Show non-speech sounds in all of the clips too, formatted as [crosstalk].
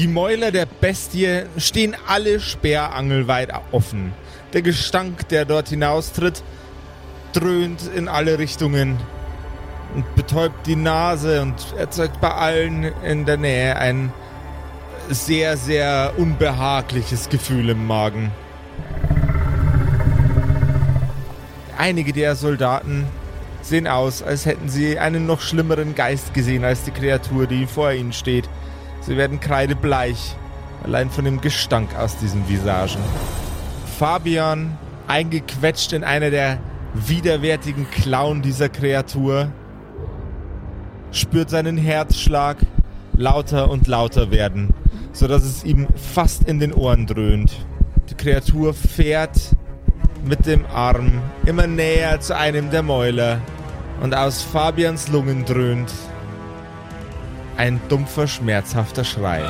Die Mäuler der Bestie stehen alle sperrangelweit offen. Der Gestank, der dort hinaustritt, dröhnt in alle Richtungen und betäubt die Nase und erzeugt bei allen in der Nähe ein sehr, sehr unbehagliches Gefühl im Magen. Einige der Soldaten sehen aus, als hätten sie einen noch schlimmeren Geist gesehen als die Kreatur, die vor ihnen steht. Sie werden kreidebleich, allein von dem Gestank aus diesen Visagen. Fabian, eingequetscht in einer der widerwärtigen Klauen dieser Kreatur, spürt seinen Herzschlag lauter und lauter werden, sodass es ihm fast in den Ohren dröhnt. Die Kreatur fährt mit dem Arm immer näher zu einem der Mäuler und aus Fabians Lungen dröhnt ein dumpfer, schmerzhafter Schrei.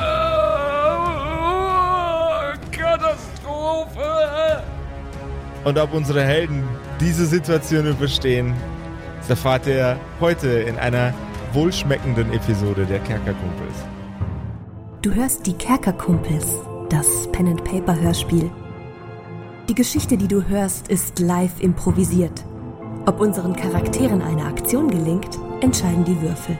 Katastrophe! Und ob unsere Helden diese Situation überstehen, das erfahrt ihr heute in einer wohlschmeckenden Episode der Kerkerkumpels. Du hörst die Kerkerkumpels, das Pen and Paper Hörspiel. Die Geschichte, die du hörst, ist live improvisiert. Ob unseren Charakteren eine Aktion gelingt, entscheiden die Würfel.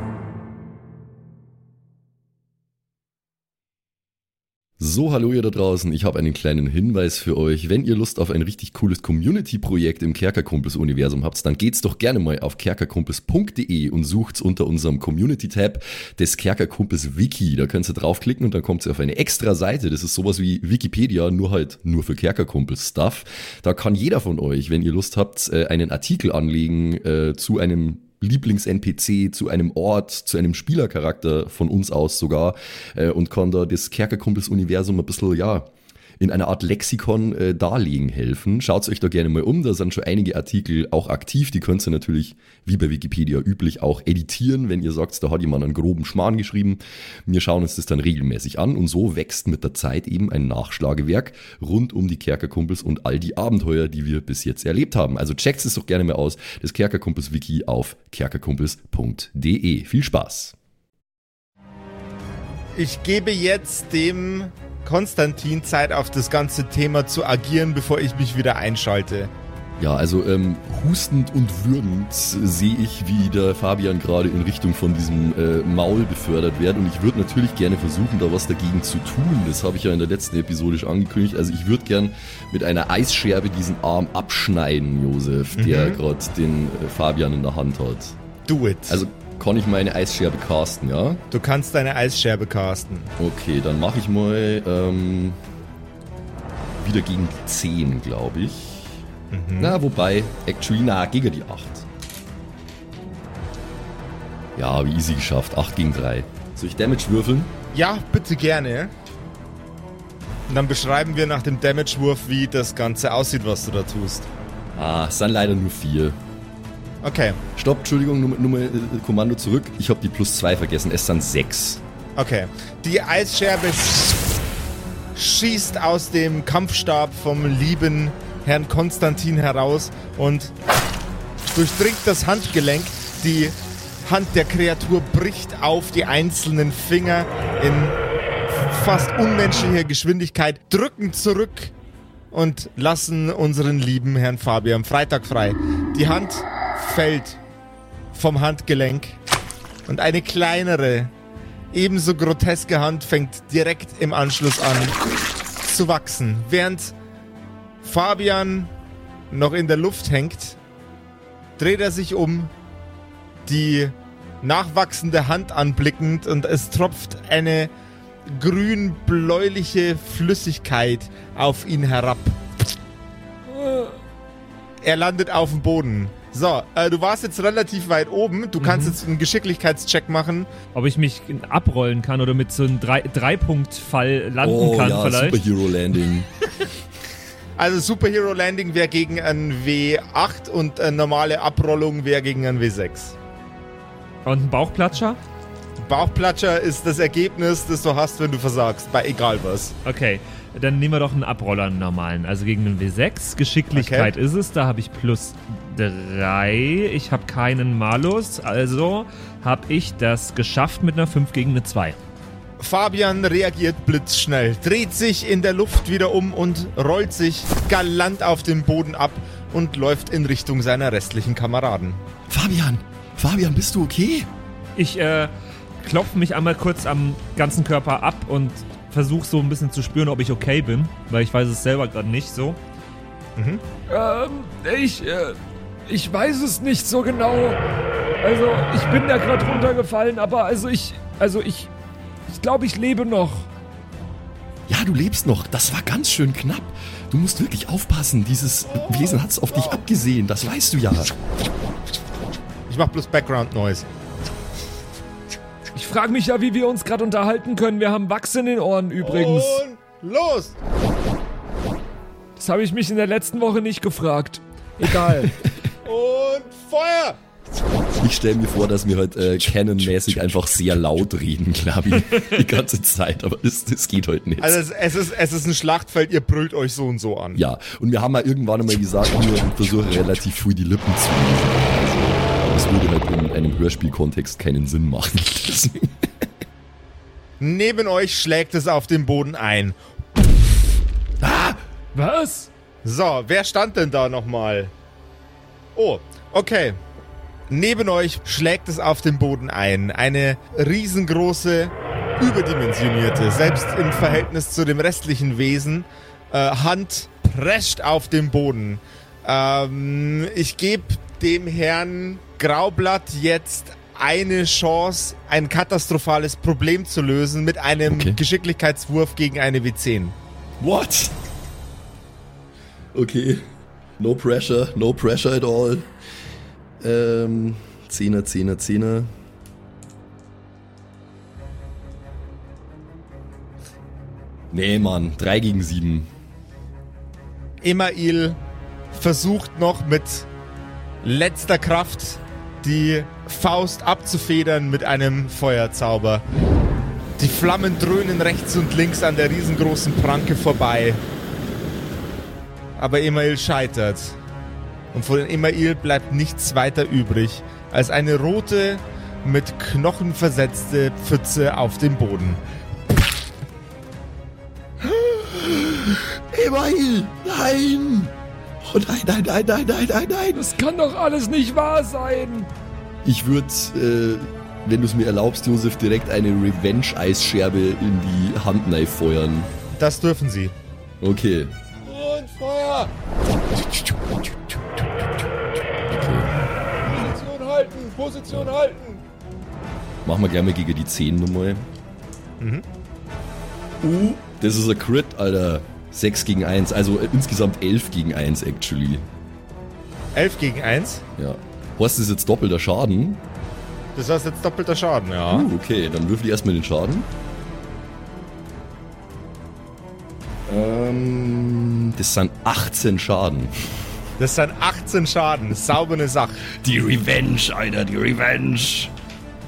So, hallo ihr da draußen. Ich habe einen kleinen Hinweis für euch. Wenn ihr Lust auf ein richtig cooles Community-Projekt im Kerkerkumpels-Universum habt, dann geht's doch gerne mal auf kerkerkumpels.de und sucht's unter unserem Community-Tab des Kerkerkumpels Wiki. Da könnt ihr draufklicken und dann kommt ihr auf eine extra Seite. Das ist sowas wie Wikipedia, nur halt nur für Kerkerkumpels-Stuff. Da kann jeder von euch, wenn ihr Lust habt, äh, einen Artikel anlegen äh, zu einem Lieblings-NPC zu einem Ort, zu einem Spielercharakter von uns aus sogar äh, und kann da das Kerkerkumpels-Universum ein bisschen, ja, in einer Art Lexikon äh, darlegen helfen. Schaut euch da gerne mal um, da sind schon einige Artikel auch aktiv, die könnt ihr natürlich, wie bei Wikipedia üblich, auch editieren, wenn ihr sagt, da hat jemand einen groben Schmarrn geschrieben. Wir schauen uns das dann regelmäßig an und so wächst mit der Zeit eben ein Nachschlagewerk rund um die Kerkerkumpels und all die Abenteuer, die wir bis jetzt erlebt haben. Also checkt es doch gerne mal aus, das Kerkerkumpels-Wiki auf kerkerkumpels.de. Viel Spaß! Ich gebe jetzt dem Konstantin Zeit auf das ganze Thema zu agieren, bevor ich mich wieder einschalte. Ja, also ähm, hustend und würgend sehe ich, wie der Fabian gerade in Richtung von diesem äh, Maul befördert wird. Und ich würde natürlich gerne versuchen, da was dagegen zu tun. Das habe ich ja in der letzten Episode schon angekündigt. Also ich würde gern mit einer Eisscherbe diesen Arm abschneiden, Josef, der Mhm. gerade den äh, Fabian in der Hand hat. Do it. Also kann ich meine Eisscherbe casten, ja? du kannst deine Eisscherbe casten. Okay, dann mache ich mal ähm, wieder gegen die 10, glaube ich. Na, wobei, actually, na, gegen die 8. Ja, wie easy geschafft. 8 gegen 3. Soll ich Damage würfeln? Ja, bitte gerne. Und dann beschreiben wir nach dem Damage-Wurf, wie das Ganze aussieht, was du da tust. Ah, es sind leider nur 4. Okay, Stopp, Entschuldigung, Nummer, Nummer, äh, Kommando zurück. Ich habe die plus 2 vergessen. Es sind 6. okay. Die Eisscherbe schießt aus dem Kampfstab vom lieben Herrn Konstantin heraus und durchdringt das Handgelenk. Die Hand der Kreatur bricht auf die einzelnen Finger in fast unmenschlicher Geschwindigkeit, drücken zurück und lassen unseren lieben Herrn Fabian Freitag frei. Die Hand fällt vom Handgelenk und eine kleinere, ebenso groteske Hand fängt direkt im Anschluss an zu wachsen. Während Fabian noch in der Luft hängt, dreht er sich um, die nachwachsende Hand anblickend und es tropft eine grün-bläuliche Flüssigkeit auf ihn herab. Er landet auf dem Boden. So, äh, du warst jetzt relativ weit oben. Du kannst jetzt einen Geschicklichkeitscheck machen. Ob ich mich abrollen kann oder mit so einem Drei- Drei-Punkt-Fall landen Oh kann ja, vielleicht. Superhero Landing. [laughs] Also Superhero Landing wäre gegen ein W8 und eine normale Abrollung wäre gegen ein W6. Und ein Bauchplatscher? Bauchplatscher ist das Ergebnis, das du hast, wenn du versagst, bei egal was. Okay, dann nehmen wir doch einen Abroller, einen normalen. Also gegen einen W6. Geschicklichkeit ist es, da habe ich plus 3. Ich habe keinen Malus, also habe ich das geschafft mit einer 5 gegen eine 2. Fabian reagiert blitzschnell, dreht sich in der Luft wieder um und rollt sich galant auf den Boden ab und läuft in Richtung seiner restlichen Kameraden. Fabian, Fabian, bist du okay? Ich äh, klopfe mich einmal kurz am ganzen Körper ab und versuche so ein bisschen zu spüren, ob ich okay bin, weil ich weiß es selber gerade nicht so. Ähm, ich, äh, ich weiß es nicht so genau. Also, ich bin da gerade runtergefallen, aber also ich, also ich, ich glaube, ich lebe noch. Ja, du lebst noch. Das war ganz schön knapp. Du musst wirklich aufpassen. Dieses Wesen hat's auf dich abgesehen. Das weißt du ja. Ich mach bloß Background Noise. Ich frage mich ja, wie wir uns gerade unterhalten können. Wir haben Wachs in den Ohren übrigens. Und los! Das habe ich mich in der letzten Woche nicht gefragt. Egal. [laughs] Und Feuer! Ich stelle mir vor, dass wir heute äh, Canon-mäßig einfach sehr laut reden, Klabi. Die ganze Zeit. Aber das, das geht heute nicht. Also es, es, ist, es ist ein Schlachtfeld, ihr brüllt euch so und so an. ja, und wir haben mal irgendwann einmal gesagt, wir versuchen relativ früh die Lippen zu lesen. Aber es würde halt in einem Hörspielkontext keinen Sinn machen. [laughs] Neben euch schlägt es auf den Boden ein. Was? So, wer stand denn da nochmal? Oh, okay. Neben euch schlägt es auf den Boden ein. Eine riesengroße, überdimensionierte, selbst im Verhältnis zu dem restlichen Wesen, äh, Hand prescht auf den Boden. Ähm, ich gebe dem Herrn Graublatt jetzt eine Chance, ein katastrophales Problem zu lösen mit einem Okay. Geschicklichkeitswurf gegen eine W10. What? Okay. No pressure, no pressure at all. Ähm, Zehner, Zehner, Zehner. Nee, Mann, 3 gegen 7. Email versucht noch mit letzter Kraft die Faust abzufedern mit einem Feuerzauber. Die Flammen dröhnen rechts und links an der riesengroßen Pranke vorbei. Aber Email scheitert. Und von Email bleibt nichts weiter übrig als eine rote, mit Knochen versetzte Pfütze auf dem Boden. Email! Nein! Oh nein, nein, nein, nein, nein, nein, nein! Das kann doch alles nicht wahr sein. Ich würde, äh, wenn du es mir erlaubst, Josef, direkt eine Revenge-Eisscherbe in die Hand feuern. Das dürfen sie. Okay. Feuer! Position halten! Position halten! Machen wir gleich mal gegen die 10 nochmal. Uh, das ist ein Crit, Alter. 6 gegen 1, also äh, insgesamt 11 gegen 1, actually. 11 gegen 1. Ja. Horst ist jetzt doppelter Schaden. Das heißt jetzt doppelter Schaden, ja. Uh, okay, dann würfel ich erstmal den Schaden. Ähm, das sind 18 Schaden. Das sind 18 Schaden. Saubere Sache. Die Revenge, Alter, die Revenge.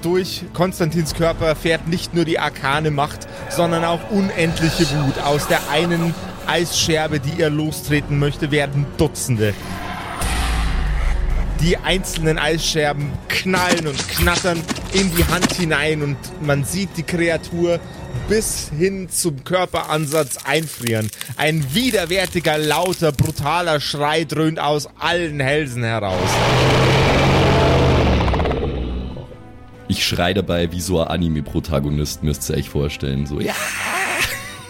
Durch Konstantins Körper fährt nicht nur die arkane Macht, sondern auch unendliche Wut. Aus der einen Eisscherbe, die er lostreten möchte, werden Dutzende. Die einzelnen Eisscherben knallen und knattern in die Hand hinein und man sieht die Kreatur bis hin zum Körperansatz einfrieren. Ein widerwärtiger, lauter, brutaler Schrei dröhnt aus allen Hälsen heraus. Ich schrei dabei wie so ein Anime-Protagonist, müsst ihr euch vorstellen. So, ja,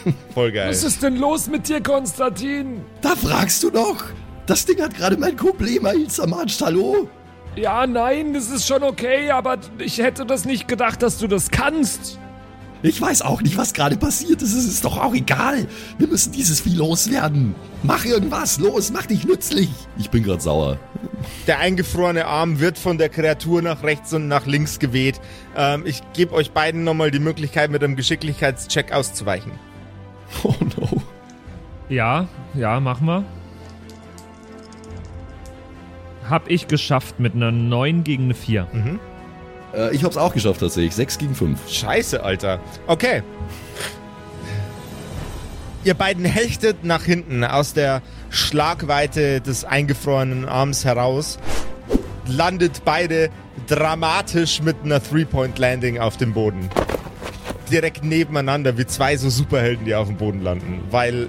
[laughs] Voll geil. Was ist denn los mit dir, Konstantin? da fragst du doch. Das Ding hat gerade mein Kumpel Email zermatscht, hallo? Ja, nein, das ist schon okay, aber ich hätte das nicht gedacht, dass du das kannst. Ich weiß auch nicht, was gerade passiert ist. Es ist doch auch egal. Wir müssen dieses Vieh loswerden. Mach irgendwas, los, mach dich nützlich. Ich bin gerade sauer. Der eingefrorene Arm wird von der Kreatur nach rechts und nach links geweht. Ähm, ich gebe euch beiden nochmal die Möglichkeit, mit einem Geschicklichkeitscheck auszuweichen. [laughs] Oh no. Ja, ja, machen wir. Hab ich geschafft mit einer 9 gegen eine 4. Äh, ich hab's auch geschafft tatsächlich. 6 gegen 5. Scheiße, Alter. Okay. Ihr beiden hechtet nach hinten aus der Schlagweite des eingefrorenen Arms heraus, landet beide dramatisch mit einer Three-Point-Landing auf dem Boden. Direkt nebeneinander, wie zwei so Superhelden, die auf dem Boden landen, weil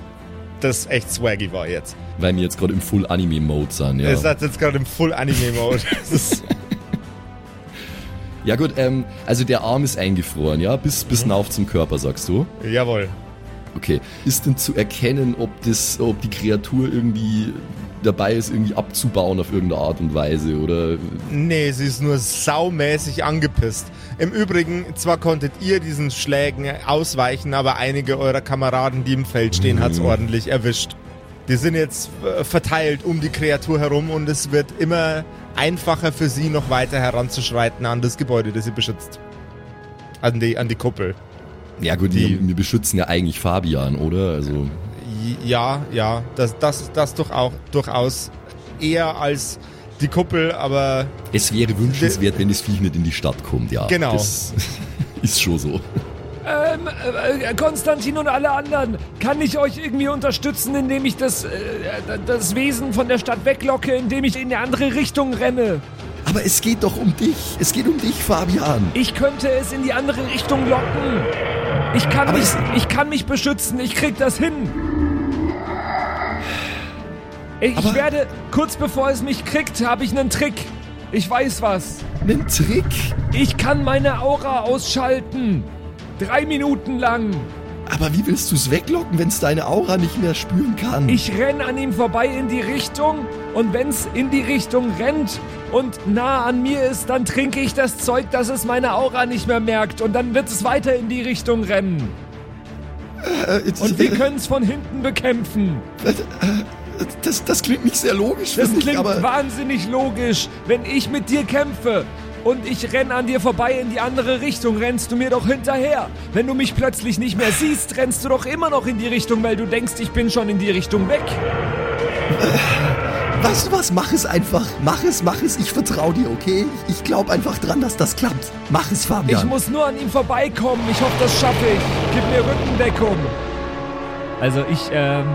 das echt swaggy war jetzt. Weil wir jetzt gerade im Full-Anime-Mode sind, ja. Ihr seid jetzt gerade im Full-Anime-Mode. [laughs] ja gut, ähm, also der Arm ist eingefroren, ja? Bis, bis mhm. nauf zum Körper, sagst du? Jawohl. Okay. Ist denn zu erkennen, ob das, ob die Kreatur irgendwie dabei ist, irgendwie abzubauen auf irgendeine Art und Weise, oder? Nee, sie ist nur saumäßig angepisst. Im Übrigen, zwar konntet ihr diesen Schlägen ausweichen, aber einige eurer Kameraden, die im Feld stehen, mhm. hat's ordentlich erwischt. Die sind jetzt äh, verteilt um die Kreatur herum und es wird immer einfacher für sie, noch weiter heranzuschreiten an das Gebäude, das sie beschützt. An die, an die Kuppel. Ja gut, die, wir, wir beschützen ja eigentlich Fabian, oder? Also ja, ja, das, das, das doch auch, durchaus eher als die Kuppel, aber. Es wäre wünschenswert, wenn das Viech nicht in die Stadt kommt, ja. Genau. Das [laughs] ist schon so. Ähm, äh, Konstantin und alle anderen, kann ich euch irgendwie unterstützen, indem ich das, äh, das Wesen von der Stadt weglocke, indem ich in eine andere Richtung renne? Aber es geht doch um dich. Es geht um dich, Fabian. Ich könnte es in die andere Richtung locken. Ich kann, mich, ich kann mich beschützen. Ich krieg das hin. Ich, ich werde, kurz bevor es mich kriegt, habe ich einen Trick. Ich weiß was. Einen Trick? Ich kann meine Aura ausschalten. Drei Minuten lang. Aber wie willst du es weglocken, wenn es deine Aura nicht mehr spüren kann? Ich renn an ihm vorbei in die Richtung und wenn es in die Richtung rennt und nah an mir ist, dann trinke ich das Zeug, dass es meine Aura nicht mehr merkt und dann wird es weiter in die Richtung rennen. Äh, und wir können es von hinten bekämpfen. Äh, das, das klingt nicht sehr logisch. Das klingt aber wahnsinnig logisch, wenn ich mit dir kämpfe und ich renn an dir vorbei in die andere Richtung, rennst du mir doch hinterher. Wenn du mich plötzlich nicht mehr siehst, rennst du doch immer noch in die Richtung, weil du denkst, ich bin schon in die Richtung weg. Weißt du was? Mach es einfach. Mach es, mach es. Ich vertraue dir, okay? Ich glaube einfach dran, dass das klappt. Mach es, Fabian. Ich muss nur an ihm vorbeikommen. Ich hoffe, das schaffe ich. Gib mir Rückendeckung. Also ich, ähm,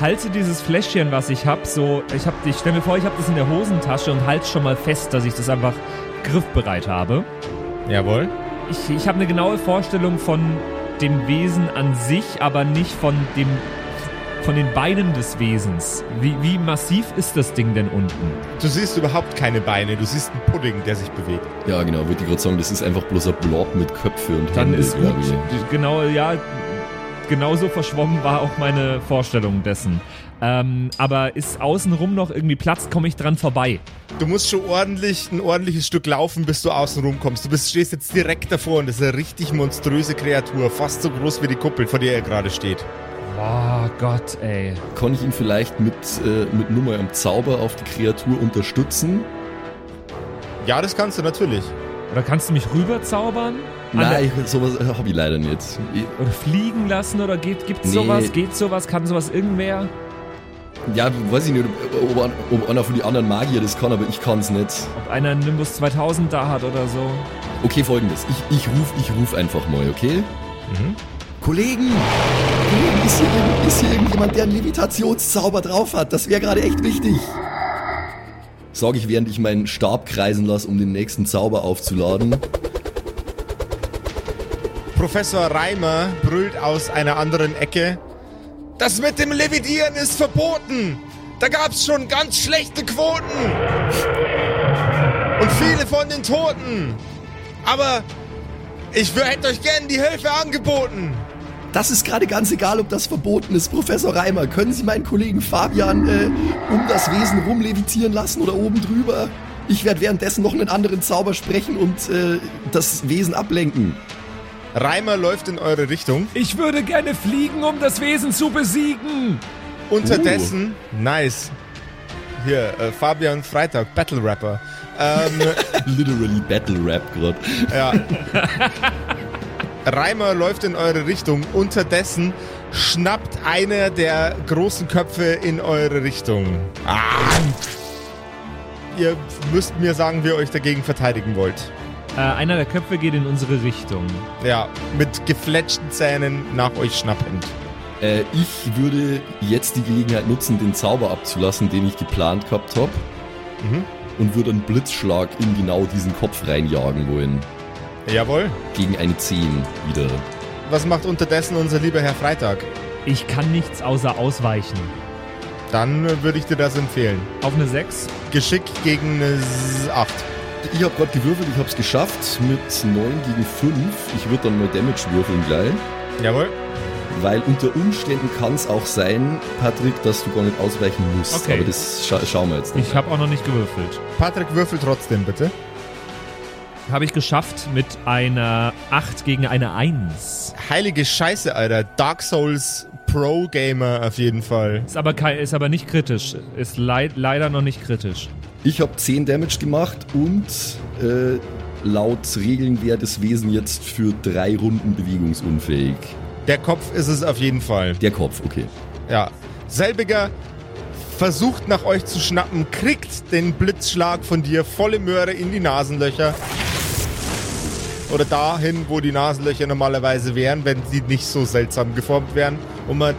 halte dieses Fläschchen, was ich habe, so, ich habe, ich stelle mir vor, ich habe das in der Hosentasche und halte schon mal fest, dass ich das einfach griffbereit habe. Jawohl. Ich, ich habe eine genaue Vorstellung von dem Wesen an sich, aber nicht von dem von den Beinen des Wesens. Wie, wie massiv ist das Ding denn unten? Du siehst überhaupt keine Beine, du siehst einen Pudding, der sich bewegt. Ja, genau, würde ich gerade sagen, das ist einfach bloß ein Blob mit Köpfe und Dann Hände, ist gut. Genau, ja, genauso verschwommen war auch meine Vorstellung dessen. Ähm, aber ist außenrum noch irgendwie Platz, komme ich dran vorbei. Du musst schon ordentlich ein ordentliches Stück laufen, bis du außenrum kommst. Du bist, stehst jetzt direkt davor und das ist eine richtig monströse Kreatur, fast so groß wie die Kuppel, vor der er gerade steht. Oh Gott, ey. Kann ich ihn vielleicht mit, äh, mit nur mal einem Zauber auf die Kreatur unterstützen? Ja, das kannst du natürlich. Oder kannst du mich rüberzaubern? Nein, sowas äh, habe ich leider nicht. Oder fliegen lassen oder geht, gibt's nee. sowas? Geht sowas? Kann sowas irgendwer? Ja, weiß ich nicht, ob, ob einer von den anderen Magier das kann, aber ich kann es nicht. Ob einer einen Nimbus 2000 da hat oder so. Okay, folgendes. Ich, ich ruf, ich ruf einfach mal, okay? Mhm. Kollegen! Kollegen, ist hier, ist hier irgendjemand, der einen Levitationszauber drauf hat? Das wäre gerade echt wichtig. Sag ich, während ich meinen Stab kreisen lasse, um den nächsten Zauber aufzuladen. Professor Reimer brüllt aus einer anderen Ecke. Das mit dem Levitieren ist verboten. Da gab's schon ganz schlechte Quoten. Und viele von den Toten. Aber ich hätte euch gern die Hilfe angeboten. Das ist gerade ganz egal, ob das verboten ist. Professor Reimer, können Sie meinen Kollegen Fabian äh, um das Wesen rumlevitieren lassen oder oben drüber? Ich werde währenddessen noch einen anderen Zauber sprechen und äh, das Wesen ablenken. Reimer läuft in eure Richtung. Ich würde gerne fliegen, um das Wesen zu besiegen. Unterdessen, uh. nice. Hier, äh, Fabian Freitag, Battle Rapper. Ähm, [laughs] Literally Battle Rap gerade. Ja. Reimer läuft in eure Richtung. Unterdessen schnappt einer der großen Köpfe in eure Richtung. Ah. Ihr müsst mir sagen, wie ihr euch dagegen verteidigen wollt. Äh, einer der Köpfe geht in unsere Richtung. Ja, mit gefletschten Zähnen nach euch schnappend. Äh, ich würde jetzt die Gelegenheit nutzen, den Zauber abzulassen, den ich geplant gehabt habe. Mhm. Und würde einen Blitzschlag in genau diesen Kopf reinjagen wollen. Jawohl. Gegen eine 10 wieder. Was macht unterdessen unser lieber Herr Freitag? Ich kann nichts außer ausweichen. Dann würde ich dir das empfehlen. Auf eine 6. Geschick gegen eine 8. Ich habe gerade gewürfelt, ich habe es geschafft mit 9 gegen 5. Ich würde dann mal Damage würfeln gleich. Jawohl. Weil unter Umständen kann es auch sein, Patrick, dass du gar nicht ausweichen musst. Okay. Aber das scha schauen wir jetzt noch. Ich habe auch noch nicht gewürfelt. Patrick, würfel trotzdem bitte. Habe ich geschafft mit einer 8 gegen eine 1. Heilige Scheiße, Alter. Dark Souls Pro Gamer auf jeden Fall. Ist aber, kein, ist aber nicht kritisch. Ist leid, leider noch nicht kritisch. Ich habe 10 Damage gemacht und äh, laut Regeln wäre das Wesen jetzt für drei Runden bewegungsunfähig. Der Kopf ist es auf jeden Fall. Der Kopf, okay. Ja. Selbiger versucht nach euch zu schnappen, kriegt den Blitzschlag von dir volle Möhre in die Nasenlöcher. Oder dahin, wo die Nasenlöcher normalerweise wären, wenn sie nicht so seltsam geformt wären und man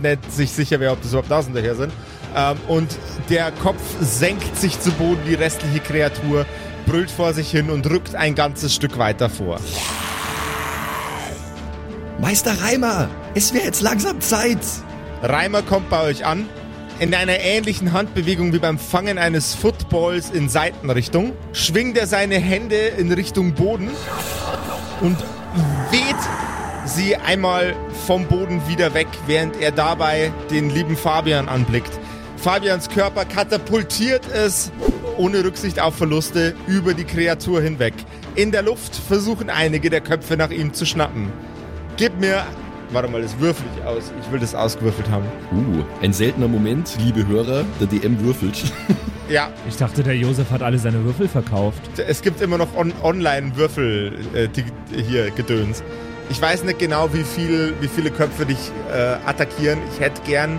nicht sich sicher wäre, ob das überhaupt Nasenlöcher sind. Ähm, und der Kopf senkt sich zu Boden, die restliche Kreatur brüllt vor sich hin und rückt ein ganzes Stück weiter vor. Meister Reimer, es wäre jetzt langsam Zeit. Reimer kommt bei euch an. In einer ähnlichen Handbewegung wie beim Fangen eines Footballs in Seitenrichtung schwingt er seine Hände in Richtung Boden und weht sie einmal vom Boden wieder weg, während er dabei den lieben Fabian anblickt. Fabians Körper katapultiert es ohne Rücksicht auf Verluste über die Kreatur hinweg. In der Luft versuchen einige der Köpfe nach ihm zu schnappen. Gib mir. Warte mal, das würfel ich aus. Ich will das ausgewürfelt haben. Uh, ein seltener Moment, liebe Hörer, der DM würfelt. [laughs] Ja, Ich dachte, der Josef hat alle seine Würfel verkauft. es gibt immer noch on Online-Würfel äh, hier Gedöns. Ich weiß nicht genau, wie, viel, wie viele Köpfe dich äh, attackieren. Ich hätte gern.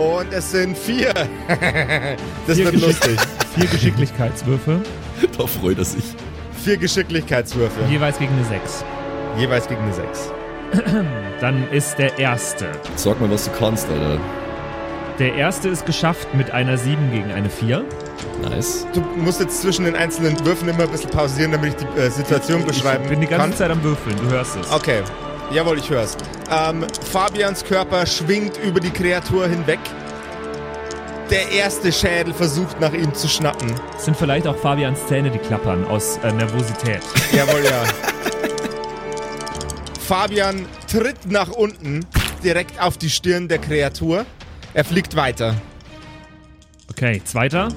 Und es sind vier. [laughs] das Vier wird lustig. Vier Geschicklichkeitswürfe, da freut er sich. Vier Geschicklichkeitswürfe. jeweils gegen eine 6. Jeweils gegen eine sechs. [clears throat] Dann ist der erste. Sag mal, was du kannst, Alter. Der erste ist geschafft mit einer 7 gegen eine 4. Nice. Du musst jetzt zwischen den einzelnen Würfen immer ein bisschen pausieren, damit ich die äh, Situation beschreiben Ich bin die ganze kann. Zeit am Würfeln, du hörst es. Okay. Jawohl, ich hör's. Ähm, Fabians Körper schwingt über die Kreatur hinweg. Der erste Schädel versucht nach ihm zu schnappen. Es sind vielleicht auch Fabians Zähne, die klappern aus äh, Nervosität. [laughs] Jawohl, ja. Fabian tritt nach unten, direkt auf die Stirn der Kreatur. Er fliegt weiter. Okay, zweiter.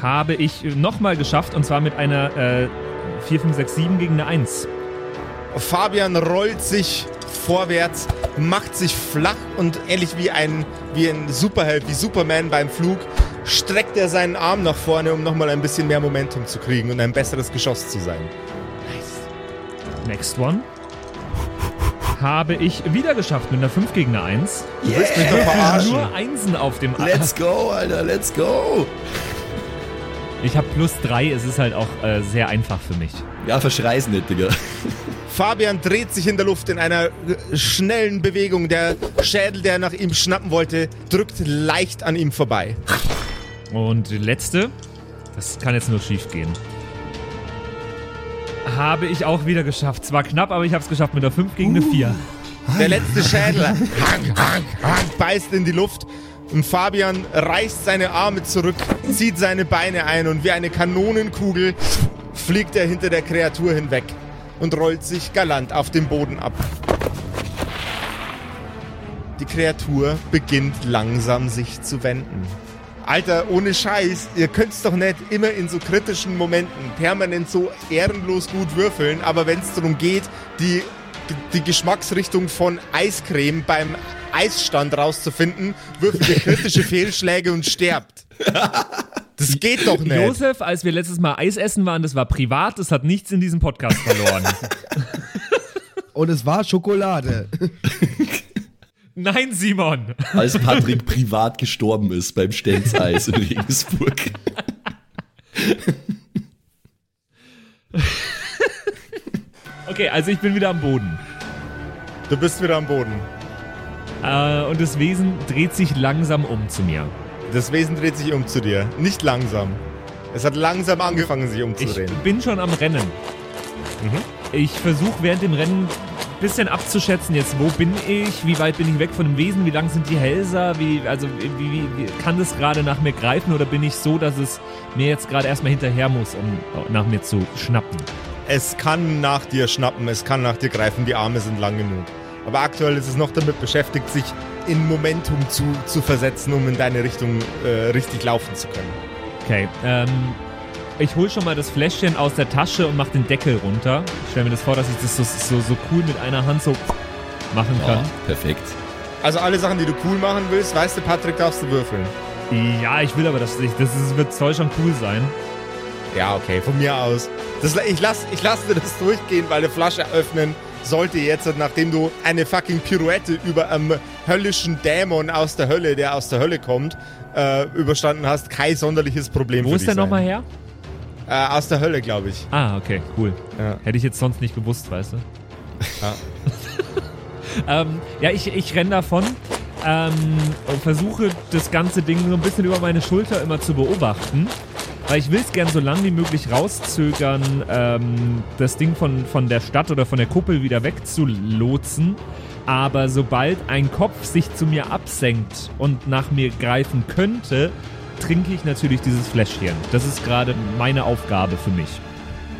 Habe ich nochmal geschafft und zwar mit einer äh, 4, 5, 6, 7 gegen eine 1. Fabian rollt sich vorwärts, macht sich flach und ähnlich wie ein, wie ein Superheld, wie Superman beim Flug, streckt er seinen Arm nach vorne, um nochmal ein bisschen mehr Momentum zu kriegen und ein besseres Geschoss zu sein. Next one. Habe ich wieder geschafft mit einer 5 gegen eine 1. Du willst mich doch verarschen. Nur Einsen auf dem A Let's go, Alter, let's go. Ich habe plus 3, es ist halt auch äh, sehr einfach für mich. Ja, verschrei's nicht, Digga. Fabian dreht sich in der Luft in einer schnellen Bewegung. Der Schädel, der nach ihm schnappen wollte, drückt leicht an ihm vorbei. Und die letzte, das kann jetzt nur schief gehen. Habe ich auch wieder geschafft. Zwar knapp, aber ich habe es geschafft mit einer 5 gegen eine 4. Der letzte Schädel [laughs] beißt in die Luft und Fabian reißt seine Arme zurück, zieht seine Beine ein und wie eine Kanonenkugel fliegt er hinter der Kreatur hinweg und rollt sich galant auf dem Boden ab. Die Kreatur beginnt langsam sich zu wenden. Alter, ohne Scheiß, ihr könnt's doch nicht immer in so kritischen Momenten permanent so ehrenlos gut würfeln, aber wenn es darum geht, die, die Geschmacksrichtung von Eiscreme beim Eisstand rauszufinden, würfelt ihr kritische [laughs] Fehlschläge und sterbt. Das geht doch nicht. Josef, als wir letztes Mal Eis essen waren, das war privat, das hat nichts in diesem Podcast verloren. [laughs] Und es war Schokolade. [laughs] Nein, Simon. Als Patrick privat gestorben ist beim Stenzeis in Regensburg. Okay, also ich bin wieder am Boden. Du bist wieder am Boden. Äh, und das Wesen dreht sich langsam um zu mir. Das Wesen dreht sich um zu dir. Nicht langsam. Es hat langsam angefangen, sich Ich umzudrehen. bin schon am Rennen. Mhm. Ich versuche während dem Rennen ein bisschen abzuschätzen, jetzt wo bin ich, wie weit bin ich weg von dem Wesen, wie lang sind die Hälser, wie, also wie, wie, wie kann das gerade nach mir greifen oder bin ich so, dass es mir jetzt gerade erstmal hinterher muss, um nach mir zu schnappen? Es kann nach dir schnappen, es kann nach dir greifen, die Arme sind lang genug. Aber aktuell ist es noch damit beschäftigt, sich in Momentum zu, zu versetzen, um in deine Richtung äh, richtig laufen zu können. Okay, ähm, ich hole schon mal das Fläschchen aus der Tasche und mach den Deckel runter. Ich stelle mir das vor, dass ich das so, so, so cool mit einer Hand so machen kann. perfekt. Also alle Sachen, die du cool machen willst, weißt du, Patrick, darfst du würfeln. Ja, ich will aber, dass ich, das ist, wird, soll schon cool sein. Ja, okay, von mir aus. Das, ich lass, ich lass dir das durchgehen, weil eine Flasche öffnen sollte jetzt, nachdem du eine fucking Pirouette über einem höllischen Dämon aus der Hölle, der aus der Hölle kommt, äh, überstanden hast, kein sonderliches Problem Wo für ist der nochmal her? Äh, aus der Hölle, glaube ich. Ah, okay, cool. Ja. Hätte ich jetzt sonst nicht gewusst, weißt du? Ja. [laughs] ähm, ja, ich, ich renne davon ähm, und versuche das ganze Ding so ein bisschen über meine Schulter immer zu beobachten. Weil ich will es gern so lang wie möglich rauszögern, ähm, das Ding von, von der Stadt oder von der Kuppel wieder wegzulotsen. Aber sobald ein Kopf sich zu mir absenkt und nach mir greifen könnte, trinke ich natürlich dieses Fläschchen. Das ist gerade meine Aufgabe für mich.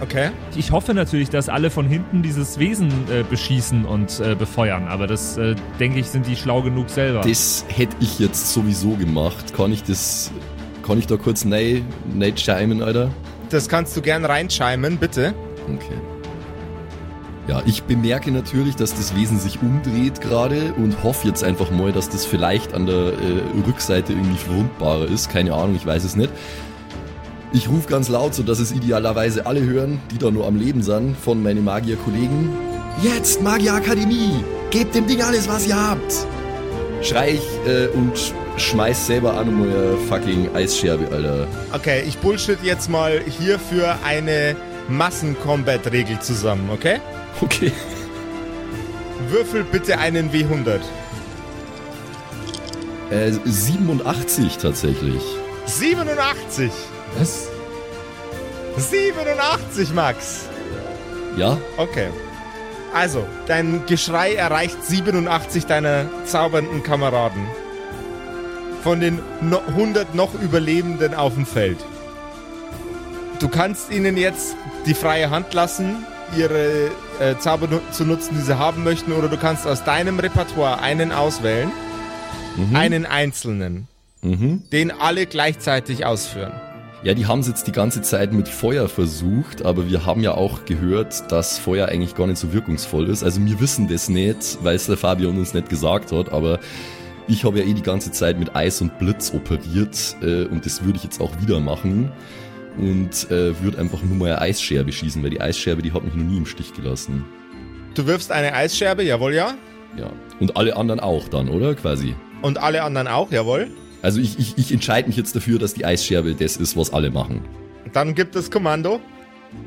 Okay. Ich hoffe natürlich, dass alle von hinten dieses Wesen äh, beschießen und äh, befeuern, aber das, äh, denke ich, sind die schlau genug selber. Das hätte ich jetzt sowieso gemacht. Kann ich das. Kann ich da kurz neu, neu chimen, Alter? Das kannst du gern reinscheimen, bitte. Okay. Ja, ich bemerke natürlich, dass das Wesen sich umdreht gerade und hoffe jetzt einfach mal, dass das vielleicht an der äh, Rückseite irgendwie verwundbarer ist. Keine Ahnung, ich weiß es nicht. Ich rufe ganz laut, sodass es idealerweise alle hören, die da nur am Leben sind, von meinen Magier-Kollegen. Jetzt, Magierakademie! Gebt dem Ding alles, was ihr habt! Schrei ich äh, und sch schmeiß selber an um euer fucking Eisscherbe, Alter. Okay, ich bullshit jetzt mal hierfür eine Massen-Combat-Regel zusammen, okay? Okay. Würfel bitte einen W100. Äh, 87 tatsächlich. 87! Was? 87, Max! Ja? Okay. Also, dein Geschrei erreicht 87 deiner zaubernden Kameraden. Von den no 100 noch Überlebenden auf dem Feld. Du kannst ihnen jetzt die freie Hand lassen, ihre äh, Zauber zu nutzen, die sie haben möchten, oder du kannst aus deinem Repertoire einen auswählen, einen einzelnen, Mhm. den alle gleichzeitig ausführen. Ja, die haben es jetzt die ganze Zeit mit Feuer versucht, aber wir haben ja auch gehört, dass Feuer eigentlich gar nicht so wirkungsvoll ist. Also wir wissen das nicht, weil es der Fabian uns nicht gesagt hat, aber ich habe ja eh die ganze Zeit mit Eis und Blitz operiert äh, und das würde ich jetzt auch wieder machen und äh, würde einfach nur mal eine Eisscherbe schießen, weil die Eisscherbe, die hat mich noch nie im Stich gelassen. Du wirfst eine Eisscherbe, jawohl, ja. Ja. Und alle anderen auch dann, oder? Quasi. Und alle anderen auch, jawohl. Also ich, ich, ich entscheide mich jetzt dafür, dass die Eisscherbe das ist, was alle machen. Dann gibt es Kommando.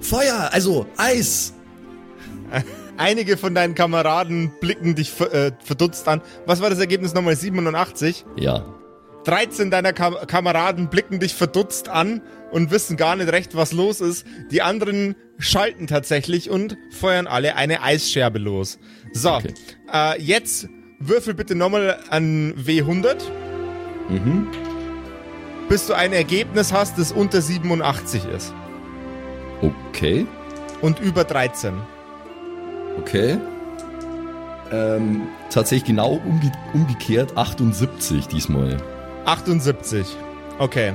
Feuer, also Eis! [laughs] Einige von deinen Kameraden blicken dich ver- äh, verdutzt an. Was war das Ergebnis nochmal? 87? Ja. 13 deiner Kam Kameraden blicken dich verdutzt an und wissen gar nicht recht, was los ist. Die anderen schalten tatsächlich und feuern alle eine Eisscherbe los. So, Okay. äh, jetzt würfel bitte nochmal an W100, Mhm. bis du ein Ergebnis hast, das unter 87 ist. Okay. Und über 13. Okay. Ähm, tatsächlich genau umge umgekehrt 78 diesmal. 78. Okay.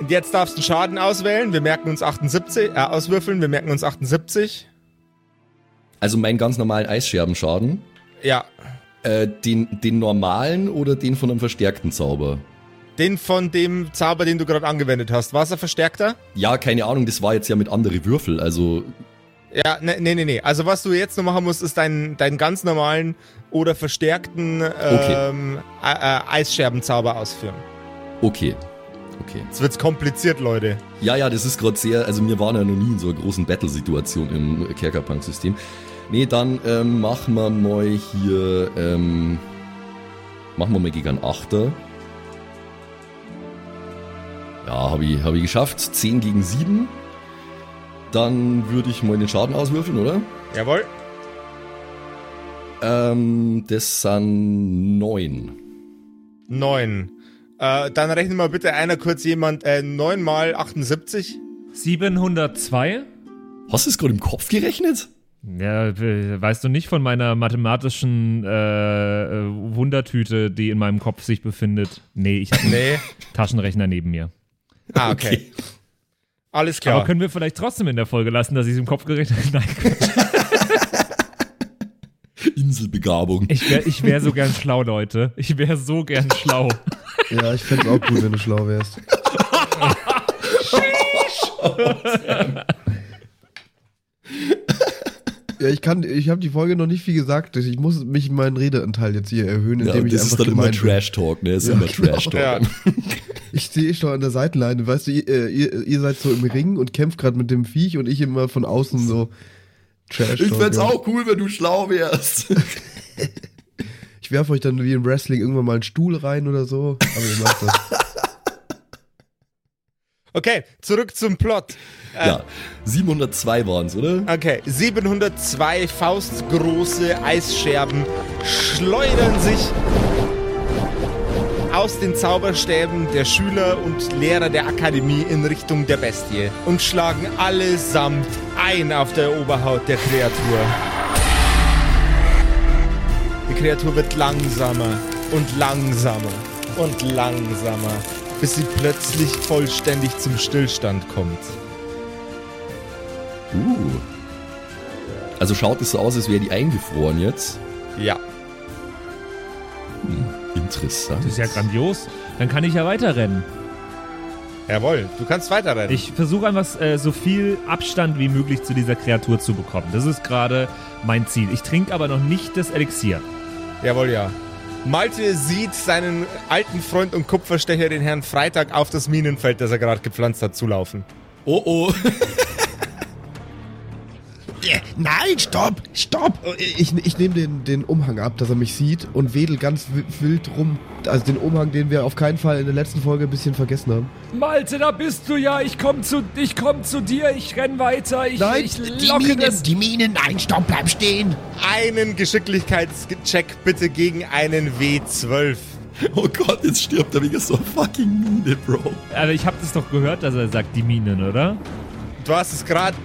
Und jetzt darfst du Schaden auswählen. Wir merken uns 78, äh, auswürfeln. Wir merken uns 78. Also meinen ganz normalen Eissscherbenschaden. Ja. Äh, den, den normalen oder den von einem verstärkten Zauber? Den von dem Zauber, den du gerade angewendet hast. War es ein verstärkter? Ja, keine Ahnung, das war jetzt ja mit andere Würfel, also Ja, ne, nee, nee, nee. Also was du jetzt noch machen musst, ist deinen, deinen ganz normalen oder verstärkten ähm, äh, äh, Eisscherbenzauber ausführen. okay. Okay. Jetzt wird's kompliziert, Leute. Ja, ja, das ist gerade sehr, also wir waren ja noch nie in so einer großen Battle-Situation im Kerkerpunk-System. Nee, dann ähm, machen wir mal hier, ähm, machen wir mal gegen einen Achter. Ja, habe ich, hab ich geschafft. 10 gegen 7. Dann würde ich mal den Schaden auswürfeln, oder? Jawohl. Ähm, das sind 9. Neun. Äh, dann rechnen wir bitte einer kurz jemand, äh, 9 mal 78. 702? Hast du es gerade im Kopf gerechnet? Ja, weißt du nicht von meiner mathematischen äh, äh, Wundertüte, die in meinem Kopf sich befindet? Nee, ich habe einen Nee. Taschenrechner neben mir. Ah, okay. Alles klar. Aber können wir vielleicht trotzdem in der Folge lassen, dass ich es im Kopf gerechnet habe? [laughs] Nein, Inselbegabung. ich wäre ich wär so gern schlau, Leute. Ich wäre so gern schlau. Ja, ich fände es auch gut, wenn du schlau wärst. ja, ich kann, ich habe die Folge noch nicht viel gesagt. Ich muss mich meinen Redeanteil jetzt hier erhöhen, Ja, indem ich das einfach ist dann immer gemein bin. Trash-Talk, ne? Das ist Ja, immer genau. Trash-Talk. Ja. [laughs] Ich stehe schon an der Seitenleine, weißt du, ihr, äh, ihr, ihr seid so im Ring und kämpft gerade mit dem Viech und ich immer von außen so Trash. Ich fänd's ja. auch cool, wenn du schlau wärst. [laughs] Ich werfe euch dann wie im Wrestling irgendwann mal einen Stuhl rein oder so. Aber ihr macht das. [laughs] Okay, zurück zum Plot. Äh, ja, 702 waren's, oder? Okay, 702 faustgroße Eisscherben schleudern sich aus den Zauberstäben der Schüler und Lehrer der Akademie in Richtung der Bestie und schlagen allesamt ein auf der Oberhaut der Kreatur. Die Kreatur wird langsamer und langsamer und langsamer, bis sie plötzlich vollständig zum Stillstand kommt. Uh. Also schaut es so aus, als wäre die eingefroren jetzt. Ja. Interessant. Das ist ja grandios. Dann kann ich ja weiterrennen. Jawohl, du kannst weiterrennen. Ich versuche einfach äh, so viel Abstand wie möglich zu dieser Kreatur zu bekommen. Das ist gerade mein Ziel. Ich trinke aber noch nicht das Elixier. Jawohl, ja. Malte sieht seinen alten Freund und Kupferstecher, den Herrn Freitag, auf das Minenfeld, das er gerade gepflanzt hat, zulaufen. Oh oh. [laughs] Ja, Nein, stopp, stopp! Ich, ich nehme den, den Umhang ab, dass er mich sieht und wedel ganz wi- wild rum. Also den Umhang, den wir auf keinen Fall in der letzten Folge ein bisschen vergessen haben. Malte, da bist du ja. Ich komm zu, ich komm zu dir. Ich renn weiter. Ich, Nein, ich die locke Minen, das. die Minen, nein, stopp, bleib stehen! Einen Geschicklichkeitscheck bitte gegen einen W12. Oh Gott, jetzt stirbt er wegen so fucking Mine, Bro. Aber ich habe das doch gehört, dass er sagt, die Minen, oder? Du hast es gerade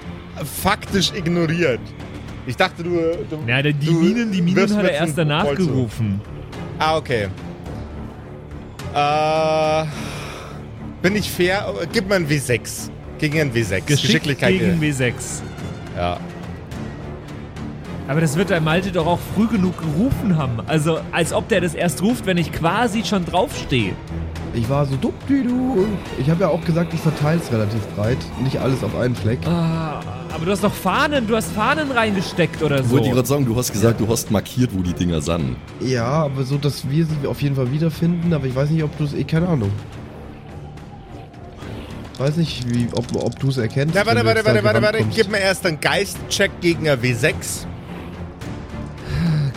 faktisch ignoriert. Ich dachte, du. du Ja, die du Minen, die Minen hat er erst danach Bolzen. gerufen. Ah, okay. Äh. Bin ich fair? Gib mir einen W6. Gegen einen W6. Geschickt gegen ja. W6. ja. Aber das wird der Malte doch auch früh genug gerufen haben. Also, als ob der das erst ruft, wenn ich quasi schon draufstehe. Ich war so dumm wie du. Ich habe ja auch gesagt, ich verteile es relativ breit. Nicht alles auf einen Fleck. Ah, aber du hast doch Fahnen, du hast Fahnen reingesteckt oder so. Wollte ich gerade sagen, du hast gesagt, du hast markiert, wo die Dinger sind. Ja, aber so, dass wir sie auf jeden Fall wiederfinden. Aber ich weiß nicht, ob du es. Eh, keine Ahnung. Weiß nicht, wie, ob, ob du es erkennst. Na, warte, warte, warte, warte, warte. kommst. Gib mir erst einen Geistcheck gegen ein W6.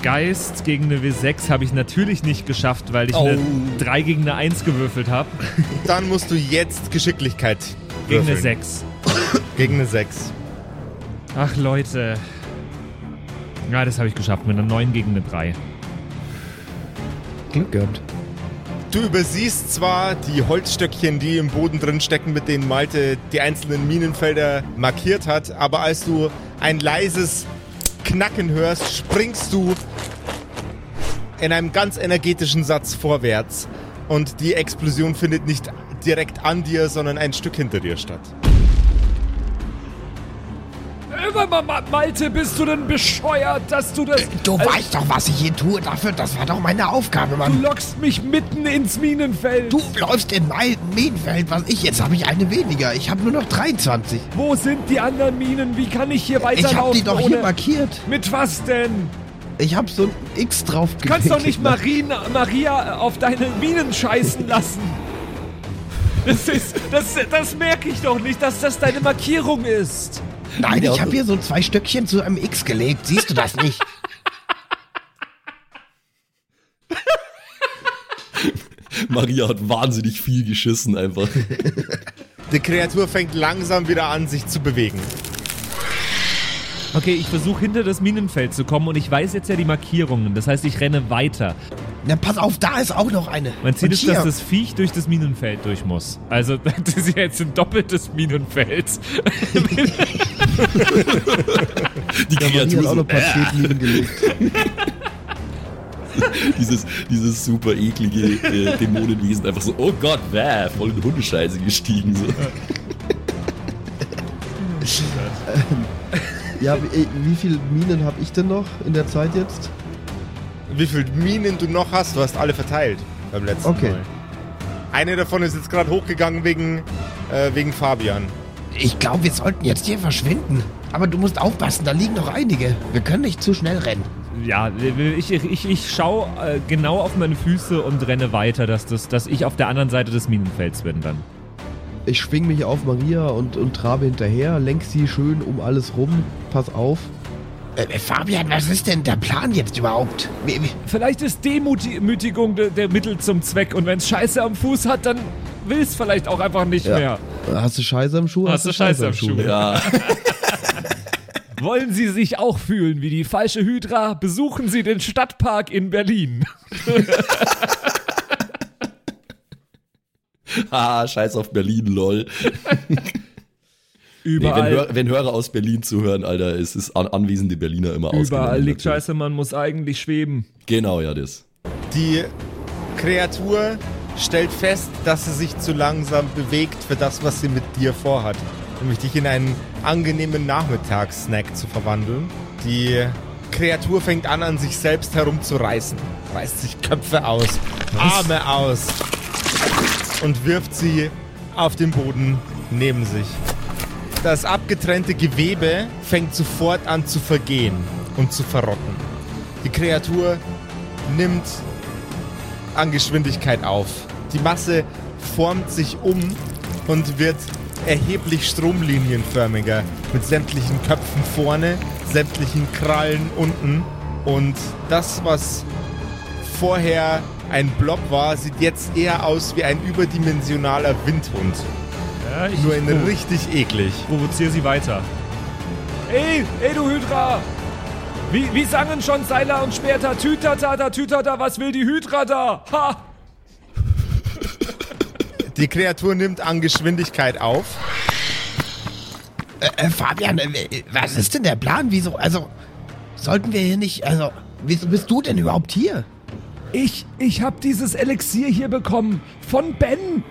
Geist gegen eine W6 habe ich natürlich nicht geschafft, weil ich Oh. eine 3 gegen eine 1 gewürfelt habe. [laughs] Dann musst du jetzt Geschicklichkeit Gegen eine würfeln. 6. [laughs] Gegen eine 6. Ach Leute. Ja, das habe ich geschafft mit einer 9 gegen eine 3. Glück gehabt. Du übersiehst zwar die Holzstöckchen, die im Boden drin stecken, mit denen Malte die einzelnen Minenfelder markiert hat, aber als du ein leises Knacken hörst, springst du in einem ganz energetischen Satz vorwärts und die Explosion findet nicht direkt an dir, sondern ein Stück hinter dir statt. Malte, bist du denn bescheuert, dass du das. Du Also, weißt doch, was ich hier tue. Dafür, das war doch meine Aufgabe, Du Mann. lockst mich mitten ins Minenfeld. Du läufst in mein Minenfeld, was ich. Jetzt habe ich eine weniger. Ich habe nur noch 23. Wo sind die anderen Minen? Wie kann ich hier weiterlaufen? Ich habe die doch ohne... hier markiert. Mit was denn? Ich habe so ein X drauf Du kannst doch nicht Marina, Maria auf deine Minen scheißen lassen. Das, ist, das, das merke ich doch nicht, dass das deine Markierung ist. Nein, ich habe hier so zwei Stöckchen zu einem X gelegt. Siehst du das nicht? [laughs] Maria hat wahnsinnig viel geschissen einfach. Die Kreatur fängt langsam wieder an, sich zu bewegen. Okay, ich versuche hinter das Minenfeld zu kommen und ich weiß jetzt ja die Markierungen. Das heißt, ich renne weiter. Na, pass auf, da ist auch noch eine. Mein Ziel Und ist, hier. dass das Viech durch das Minenfeld durch muss. Also, [laughs] das ist ja jetzt ein doppeltes Minenfeld. Die Kreatur hat auch noch so, äh, Paketminen gelegt. dieses, dieses super eklige äh, Dämonenwesen einfach so, oh Gott, bäh, voll in Hundescheiße gestiegen. So. [laughs] [laughs] Ja, wie, wie viele Minen habe ich denn noch in der Zeit jetzt? Wie viele Minen du noch hast, du hast alle verteilt beim letzten Okay. Mal. Eine davon ist jetzt gerade hochgegangen wegen, äh, wegen Fabian. Ich glaube, wir sollten jetzt hier verschwinden. Aber du musst aufpassen, da liegen noch einige. Wir können nicht zu schnell rennen. ja, ich, ich, ich schaue äh, genau auf meine Füße und renne weiter, dass, das, dass ich auf der anderen Seite des Minenfelds bin dann. Ich schwing mich auf Maria und, und trabe hinterher, lenk sie schön um alles rum. Pass auf. Äh, Fabian, was ist denn der Plan jetzt überhaupt? Wie, wie, Vielleicht ist Demütigung der, der Mittel zum Zweck und wenn es Scheiße am Fuß hat, dann will es vielleicht auch einfach nicht Ja. mehr. hast du Scheiße am Schuh? Hast du Scheiße am Schuh? Ja, [laughs] Wollen Sie sich auch fühlen wie die falsche Hydra? Besuchen Sie den Stadtpark in Berlin. [laughs] [laughs] ah, scheiß auf Berlin, lol. [laughs] Nee, wenn, Überall, Hör, wenn Hörer aus Berlin zuhören, Alter, es ist an, anwesende Berliner immer ausgenommen. überall liegt natürlich. Scheiße, man muss eigentlich schweben. Genau, ja, das. Die Kreatur stellt fest, dass sie sich zu langsam bewegt für das, was sie mit dir vorhat. Nämlich dich in einen angenehmen Nachmittagssnack zu verwandeln. Die Kreatur fängt an, an sich selbst herumzureißen. Reißt sich Köpfe aus, Arme aus und wirft sie auf den Boden neben sich. Das abgetrennte Gewebe fängt sofort an zu vergehen und zu verrotten. Die Kreatur nimmt an Geschwindigkeit auf. Die Masse formt sich um und wird erheblich stromlinienförmiger mit sämtlichen Köpfen vorne, sämtlichen Krallen unten und das, was vorher ein Blob war, sieht jetzt eher aus wie ein überdimensionaler Windhund. Ja, ich, Nur in ich richtig eklig. provoziere sie weiter. Ey, ey du Hydra! Wie, wie sangen schon Seiler und später Tütata, Tütata, was will die Hydra da? Ha! Die Kreatur nimmt an Geschwindigkeit auf. Äh, äh, Fabian, äh, was ist denn der Plan? Wieso? Also, sollten wir hier nicht. Also, wieso bist du denn überhaupt hier? Ich, ich hab dieses Elixier hier bekommen. Von Ben.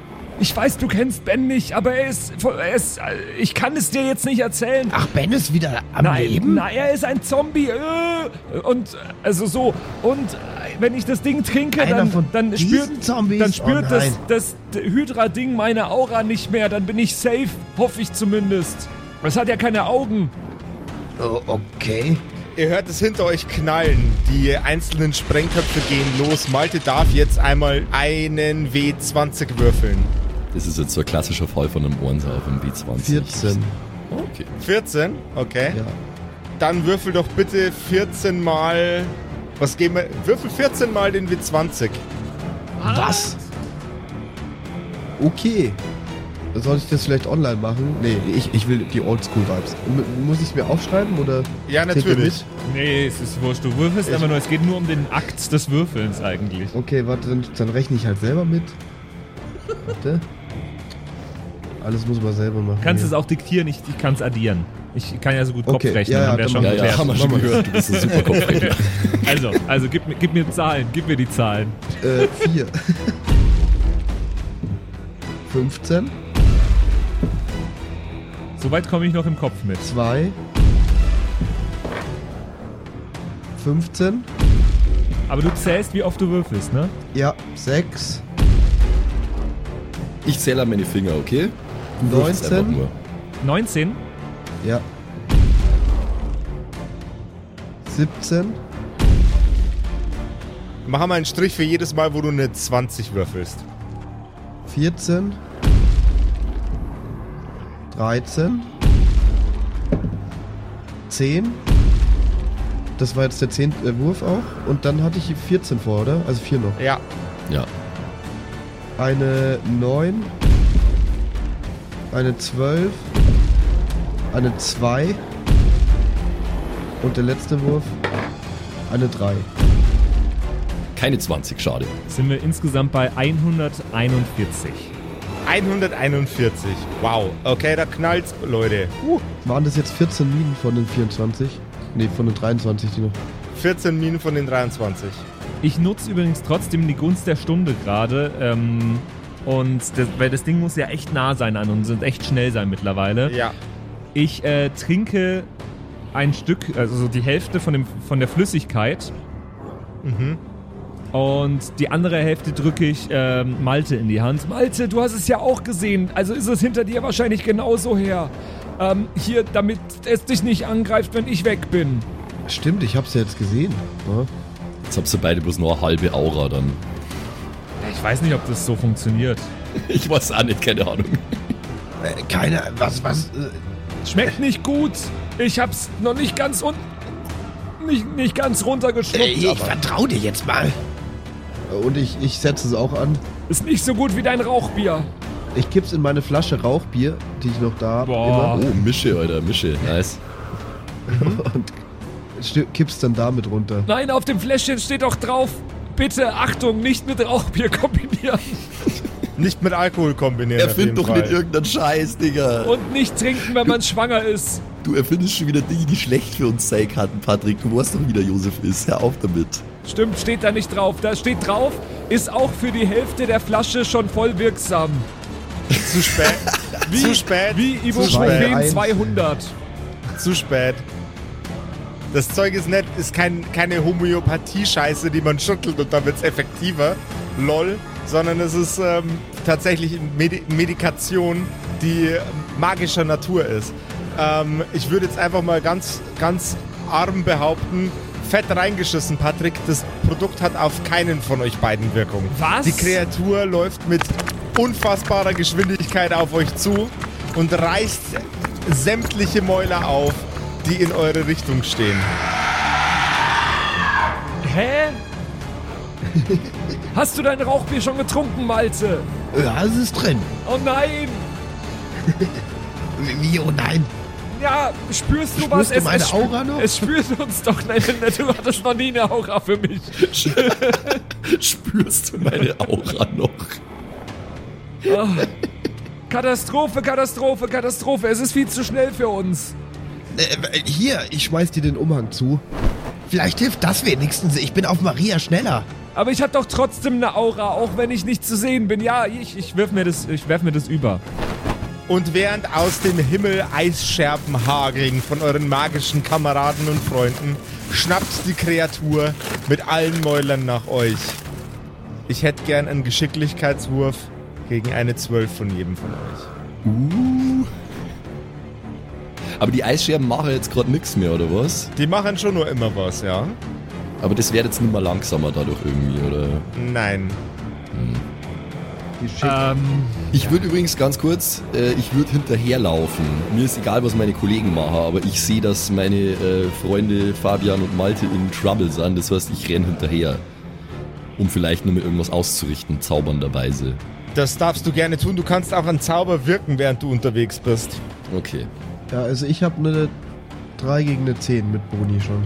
Ich weiß, du kennst Ben nicht, aber er ist, er ist, ich kann es dir jetzt nicht erzählen. Ach, Ben ist wieder am Nein, Leben? nein, er ist ein Zombie. Äh, und, also so. Und wenn ich das Ding trinke, Einer dann, dann spürt, Zombies? dann spürt Oh das, das Hydra-Ding meine Aura nicht mehr. Dann bin ich safe, hoffe ich zumindest. Es hat ja keine Augen. Oh, okay. Ihr hört es hinter euch knallen. Die einzelnen Sprengköpfe gehen los. Malte darf jetzt einmal einen W20 würfeln. Das ist jetzt so ein klassischer Fall von einem Ohrenser auf einem W20. 14. Okay. 14? Okay. Ja. Dann würfel doch bitte 14 mal. Was geben wir? Würfel 14 mal den W20. Was? Okay. Soll ich das vielleicht online machen? Nee, ich, ich will die Oldschool-Vibes. Muss ich es mir aufschreiben oder? Ja, natürlich. Nee, es ist wurscht. Du würfelst Ich- aber nur, es geht nur um den Akt des Würfelns eigentlich. Okay, warte, dann, dann rechne ich halt selber mit. Warte. Alles muss man selber machen. Du kannst hier. es auch diktieren, ich, ich kann es addieren. Ich kann ja so gut Okay, Kopf rechnen, ja, ja, haben wir dann schon Ja, geklärt. ja, haben wir schon gehört. Du bist ein super [laughs] Kopfrechner. Also, also gib, mir- gib mir Zahlen, gib mir die Zahlen. Äh, 4. 15, [laughs] Soweit komme ich noch im Kopf mit. 2, 15, Aber du zählst, wie oft du würfelst, ne? ja, 6, Ich zähle an meine Finger, okay? Du würfelst 19. einfach nur. 19? ja, 17, Mach mal einen Strich für jedes Mal, wo du eine 20 würfelst. 14, 13. 10. Das war jetzt der 10. Wurf auch. Und dann hatte ich 14 vor, oder? Also 4 noch. Ja. Ja. Eine 9. Eine 12. Eine 2. Und der letzte Wurf. Eine 3. Keine 20, schade. Sind wir insgesamt bei 141. 141. Wow. Okay, da knallt's, Leute. Uh, Waren das jetzt 14 Minen von den 24? Ne, von den 23, die noch. 14 Minen von den 23. Ich nutze übrigens trotzdem die Gunst der Stunde gerade. Ähm, und das, weil das Ding muss ja echt nah sein an uns und echt schnell sein mittlerweile. Ja. Ich äh, trinke ein Stück, also so die Hälfte von, dem, von der Flüssigkeit. Und die andere Hälfte drücke ich ähm, Malte in die Hand. Malte, du hast es ja auch gesehen. Also ist es hinter dir wahrscheinlich genauso her. Ähm, hier, damit es dich nicht angreift, wenn ich weg bin. Stimmt, ich hab's ja jetzt gesehen. Ja. Jetzt habt ihr beide bloß nur eine halbe Aura dann. Ich weiß nicht, ob das so funktioniert. [laughs] Ich weiß auch nicht, keine Ahnung. Äh, keine, was, was? Äh, Schmeckt nicht gut. Ich hab's noch nicht ganz un nicht, nicht ganz runtergeschluckt. Äh, ich aber vertrau dir jetzt mal. Und ich, ich setze es auch an. ist nicht so gut wie dein Rauchbier. Ich kipp's in meine Flasche Rauchbier, die ich noch da habe. Boah. Oh, Mische, Alter, Mische. Nice. Immer. [laughs] Und kipp's dann damit runter. Nein, auf dem Fläschchen steht doch drauf. Bitte, Achtung, nicht mit Rauchbier [laughs] kombinieren. Nicht mit Alkohol kombinieren. Erfind doch Fall. nicht irgendeinen Scheiß, Digga. Und nicht trinken, wenn man schwanger ist. Du erfindest schon wieder Dinge, die schlecht für uns sein könnten, Patrick. Du weißt doch, wie der Josef ist. Hör auf damit. Stimmt, steht da nicht drauf. Da steht drauf, ist auch für die Hälfte der Flasche schon voll wirksam. Zu spät. [laughs] Wie, Zu spät. Wie Zu Ibuprofen spät. 200. Zu spät. Das Zeug ist nicht, ist kein, keine Homöopathie-Scheiße, die man schüttelt und dann wird's effektiver. Lol. Sondern es ist ähm, tatsächlich eine Medi Medikation, die magischer Natur ist. Ähm, ich würde jetzt einfach mal ganz, ganz arm behaupten, fett reingeschissen, Patrick. Das Produkt hat auf keinen von euch beiden Wirkung. Was? Die Kreatur läuft mit unfassbarer Geschwindigkeit auf euch zu und reißt sämtliche Mäuler auf, die in eure Richtung stehen. Hä? Hast du dein Rauchbier schon getrunken, Malte? Ja, es ist drin. Oh nein! Wie, wie oh nein. Ja, spürst du Spürst was? du meine spü- Aura noch? Es spürt uns doch. Nein, nein, du hattest noch nie eine Aura für mich. [laughs] Spürst du meine Aura noch? Katastrophe, Katastrophe, Katastrophe. Es ist viel zu schnell für uns. Äh, hier, ich schmeiß dir den Umhang zu. Vielleicht hilft das wenigstens. Ich bin auf Maria schneller. Aber ich hab doch trotzdem eine Aura, auch wenn ich nicht zu sehen bin. Ja, ich, ich wirf mir das, ich werf mir das über. Und während aus dem Himmel Eisscherben hageln von euren magischen Kameraden und Freunden, schnappt die Kreatur mit allen Mäulern nach euch. Ich hätte gern einen Geschicklichkeitswurf gegen eine 12 von jedem von euch. Uh. Aber die Eisscherben machen jetzt gerade nichts mehr, oder was? Die machen schon nur immer was, ja? Aber das wird jetzt nicht mehr langsamer dadurch irgendwie, oder? Nein. Geschickt. Ähm, Ich würde übrigens ganz kurz, äh, ich würde hinterherlaufen. Mir ist egal, was meine Kollegen machen, aber ich sehe, dass meine äh, Freunde Fabian und Malte in Trouble sind. Das heißt, ich renne hinterher, um vielleicht nur mit irgendwas auszurichten, zaubernderweise. Das darfst du gerne tun. Du kannst auch einen Zauber wirken, während du unterwegs bist. Okay. Ja, also ich habe eine 3 gegen eine 10 mit Boni schon.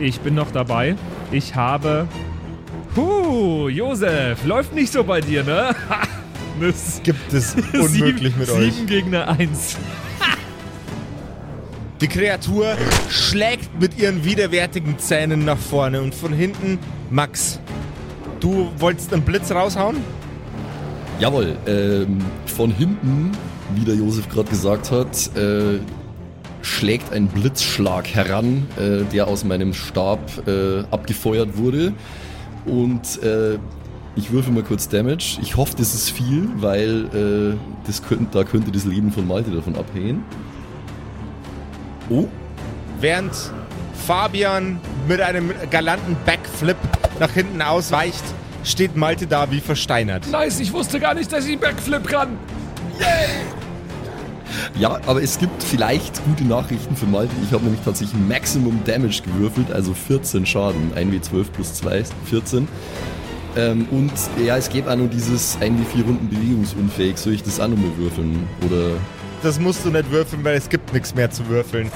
ich bin noch dabei. Ich habe. Puh, Josef, läuft nicht so bei dir, ne? [laughs] das Gibt es [laughs] unmöglich sieben, mit euch. Sieben gegen eine Eins. Die Kreatur schlägt mit ihren widerwärtigen Zähnen nach vorne und von hinten Max. Du wolltest einen Blitz raushauen? Jawohl, ähm, von hinten, wie der Josef gerade gesagt hat, äh, schlägt ein Blitzschlag heran, äh, der aus meinem Stab äh, abgefeuert wurde. Und äh, ich würfe mal kurz Damage. Ich hoffe, das ist viel, weil äh, das könnt, da könnte das Leben von Malte davon abhängen. Oh, Während Fabian mit einem galanten Backflip nach hinten ausweicht, steht Malte da wie versteinert. Nice, ich wusste gar nicht, dass ich Backflip kann. Ja, aber es gibt vielleicht gute Nachrichten für Malte. Ich habe nämlich tatsächlich Maximum Damage gewürfelt, also 14 Schaden. 1w12 plus 2, 14. Ähm, und ja, es geht auch nur dieses 1w4 Runden bewegungsunfähig. Soll ich das auch nochmal würfeln? Oder. Das musst du nicht würfeln, weil es gibt nichts mehr zu würfeln.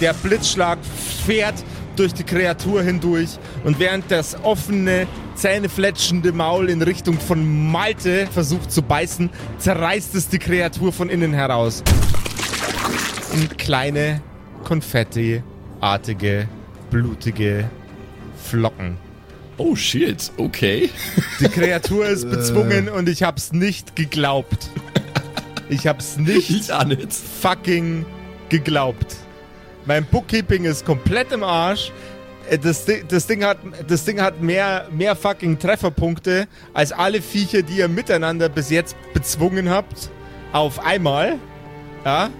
Der Blitzschlag fährt durch die Kreatur hindurch und während das offene, zähnefletschende Maul in Richtung von Malte versucht zu beißen, zerreißt es die Kreatur von innen heraus. Und kleine, konfettiartige, blutige Flocken. Oh shit, okay. Die Kreatur ist [laughs] bezwungen und ich hab's nicht geglaubt. Ich hab's nicht, fucking geglaubt. Mein Bookkeeping ist komplett im Arsch. Äh, Das, das, Ding hat, das Ding hat mehr, mehr fucking Trefferpunkte als alle Viecher, die ihr miteinander bis jetzt bezwungen habt. Auf einmal. Ja.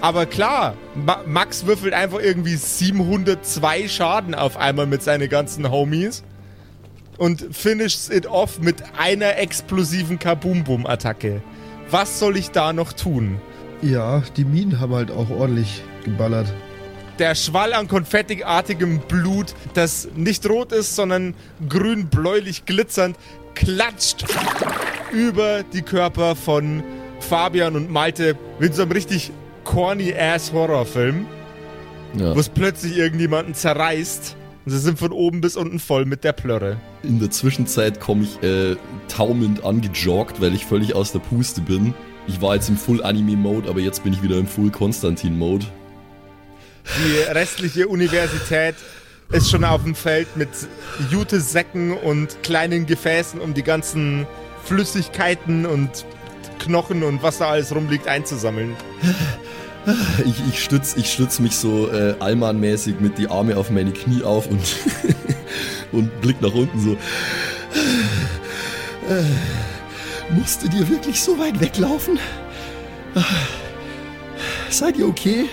Aber klar, Ma Max würfelt einfach irgendwie 702 Schaden auf einmal mit seinen ganzen Homies. Und finishes it off mit einer explosiven Kaboom-Boom-Attacke. Was soll ich da noch tun? Ja, die Minen haben halt auch ordentlich geballert. Der Schwall an konfettiartigem Blut, das nicht rot ist, sondern grün-bläulich glitzernd, klatscht über die Körper von Fabian und Malte mit so einem richtig corny-ass Horrorfilm, Ja. wo es plötzlich irgendjemanden zerreißt. Und sie sind von oben bis unten voll mit der Plörre. In der Zwischenzeit komme ich äh, taumelnd angejoggt, weil ich völlig aus der Puste bin. Ich war jetzt im Full-Anime-Mode, aber jetzt bin ich wieder im Full-Konstantin-Mode. Die restliche Universität ist schon auf dem Feld mit Jutesäcken und kleinen Gefäßen, um die ganzen Flüssigkeiten und Knochen und was da alles rumliegt einzusammeln. Ich, ich stütze ich stütz mich so äh, Allmann-mäßig mit die Arme auf meine Knie auf und, [laughs] und blick nach unten so. Äh, musstet ihr wirklich so weit weglaufen? Ah, Seid ihr okay?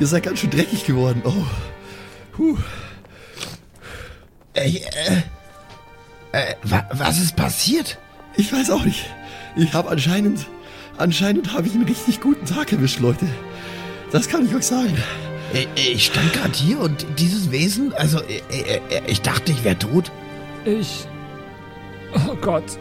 Ihr seid ganz schön dreckig geworden. Oh. Puh. Ey, äh, äh, wa was ist passiert? Ich weiß auch nicht. Ich habe anscheinend, anscheinend habe ich einen richtig guten Tag erwischt, Leute. Das kann ich euch sagen. Ey, ey, Ich stand gerade hier und dieses Wesen, also äh, äh, äh, ich dachte, ich wäre tot. Ich. Oh Gott.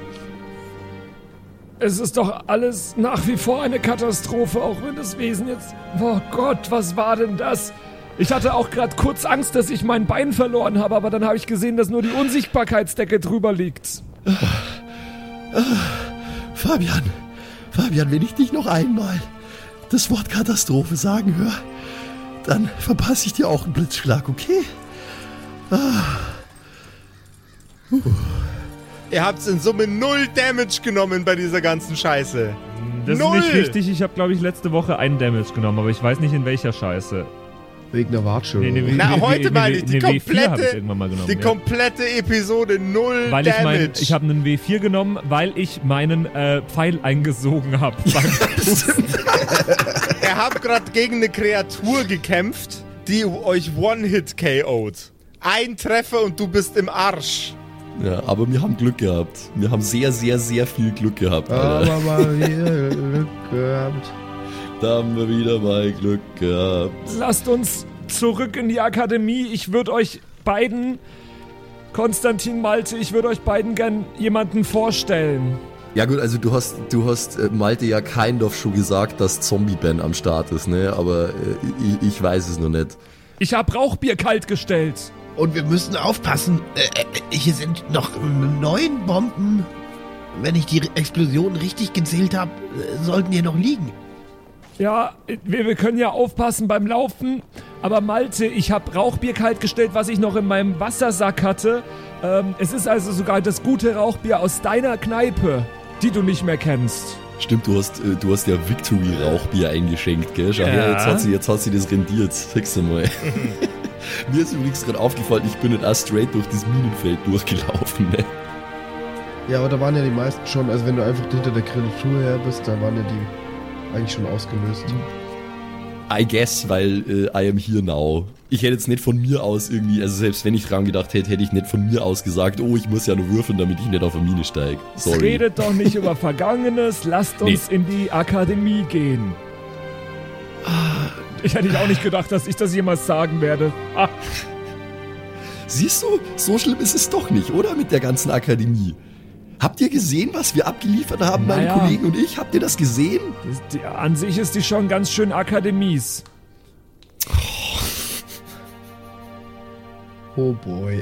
Es ist doch alles nach wie vor eine Katastrophe, auch wenn das Wesen jetzt. Oh Gott, was war denn das? Ich hatte auch gerade kurz Angst, dass ich mein Bein verloren habe, aber dann habe ich gesehen, dass nur die Unsichtbarkeitsdecke drüber liegt. Fabian, Fabian, wenn ich dich noch einmal das Wort Katastrophe sagen höre, dann verpasse ich dir auch einen Blitzschlag, okay? Ihr habt in Summe null Damage genommen bei dieser ganzen Scheiße. Das Null! ist nicht richtig. Ich habe, glaube ich, letzte Woche einen Damage genommen, aber ich weiß nicht in welcher Scheiße. Wegen der Watschel. Nee, nee, nee. Na, W- heute meine ich, die nee, W4 hab ich komplette, irgendwann mal genommen, die ja. komplette Episode null Weil ich Damage. mein, ich habe einen W4 genommen, weil ich meinen äh, Pfeil eingesogen habe. [laughs] Ihr habt gerade gegen eine Kreatur gekämpft, die euch One-Hit KO'd. Ein Treffer und du bist im Arsch. Ja, aber wir haben Glück gehabt. Wir haben sehr, sehr, sehr viel Glück gehabt. Alter. Aber mal wieder Glück gehabt. Da haben wir wieder mal Glück gehabt. Lasst uns zurück in die Akademie. Ich würde euch beiden, Konstantin Malte, ich würde euch beiden gern jemanden vorstellen. Ja gut, also du hast, du hast äh, Malte ja kind of schon gesagt, dass Zombie-Ben am Start ist, ne? Aber äh, ich, ich weiß es noch nicht. Ich habe Rauchbier kalt gestellt. Und wir müssen aufpassen. Äh, äh, hier sind noch neun Bomben. Wenn ich die Explosion richtig gezählt habe, äh, sollten hier noch liegen. Ja, wir, wir können ja aufpassen beim Laufen. Aber Malte, ich habe Rauchbier kalt gestellt, was ich noch in meinem Wassersack hatte. Ähm, es ist also sogar das gute Rauchbier aus deiner Kneipe, die du nicht mehr kennst. Stimmt, du hast, äh, du hast ja Victory-Rauchbier eingeschenkt, gell? Schau Ja. her, jetzt hat, sie, jetzt hat sie das rendiert. Fix mal. [laughs] Mir ist übrigens gerade aufgefallen, ich bin nicht auch straight durch das Minenfeld durchgelaufen, ne? Ja, aber da waren ja die meisten schon, also wenn du einfach hinter der Kreatur her bist, da waren ja die eigentlich schon ausgelöst. I guess, weil äh, I am here now. Ich hätte jetzt nicht von mir aus irgendwie, also selbst wenn ich dran gedacht hätte, hätte ich nicht von mir aus gesagt, oh, ich muss ja nur würfeln, damit ich nicht auf eine Mine steige. Sorry. Redet doch nicht über Vergangenes, lasst uns nee. in die Akademie gehen. [laughs] Ich hätte auch nicht gedacht, dass ich das jemals sagen werde. Ah. Siehst du, so schlimm ist es doch nicht, oder? Mit der ganzen Akademie. Habt ihr gesehen, was wir abgeliefert haben, naja, meine Kollegen und ich? Habt ihr das gesehen? Die, an sich ist die schon ganz schön Akademies. Oh, oh boy.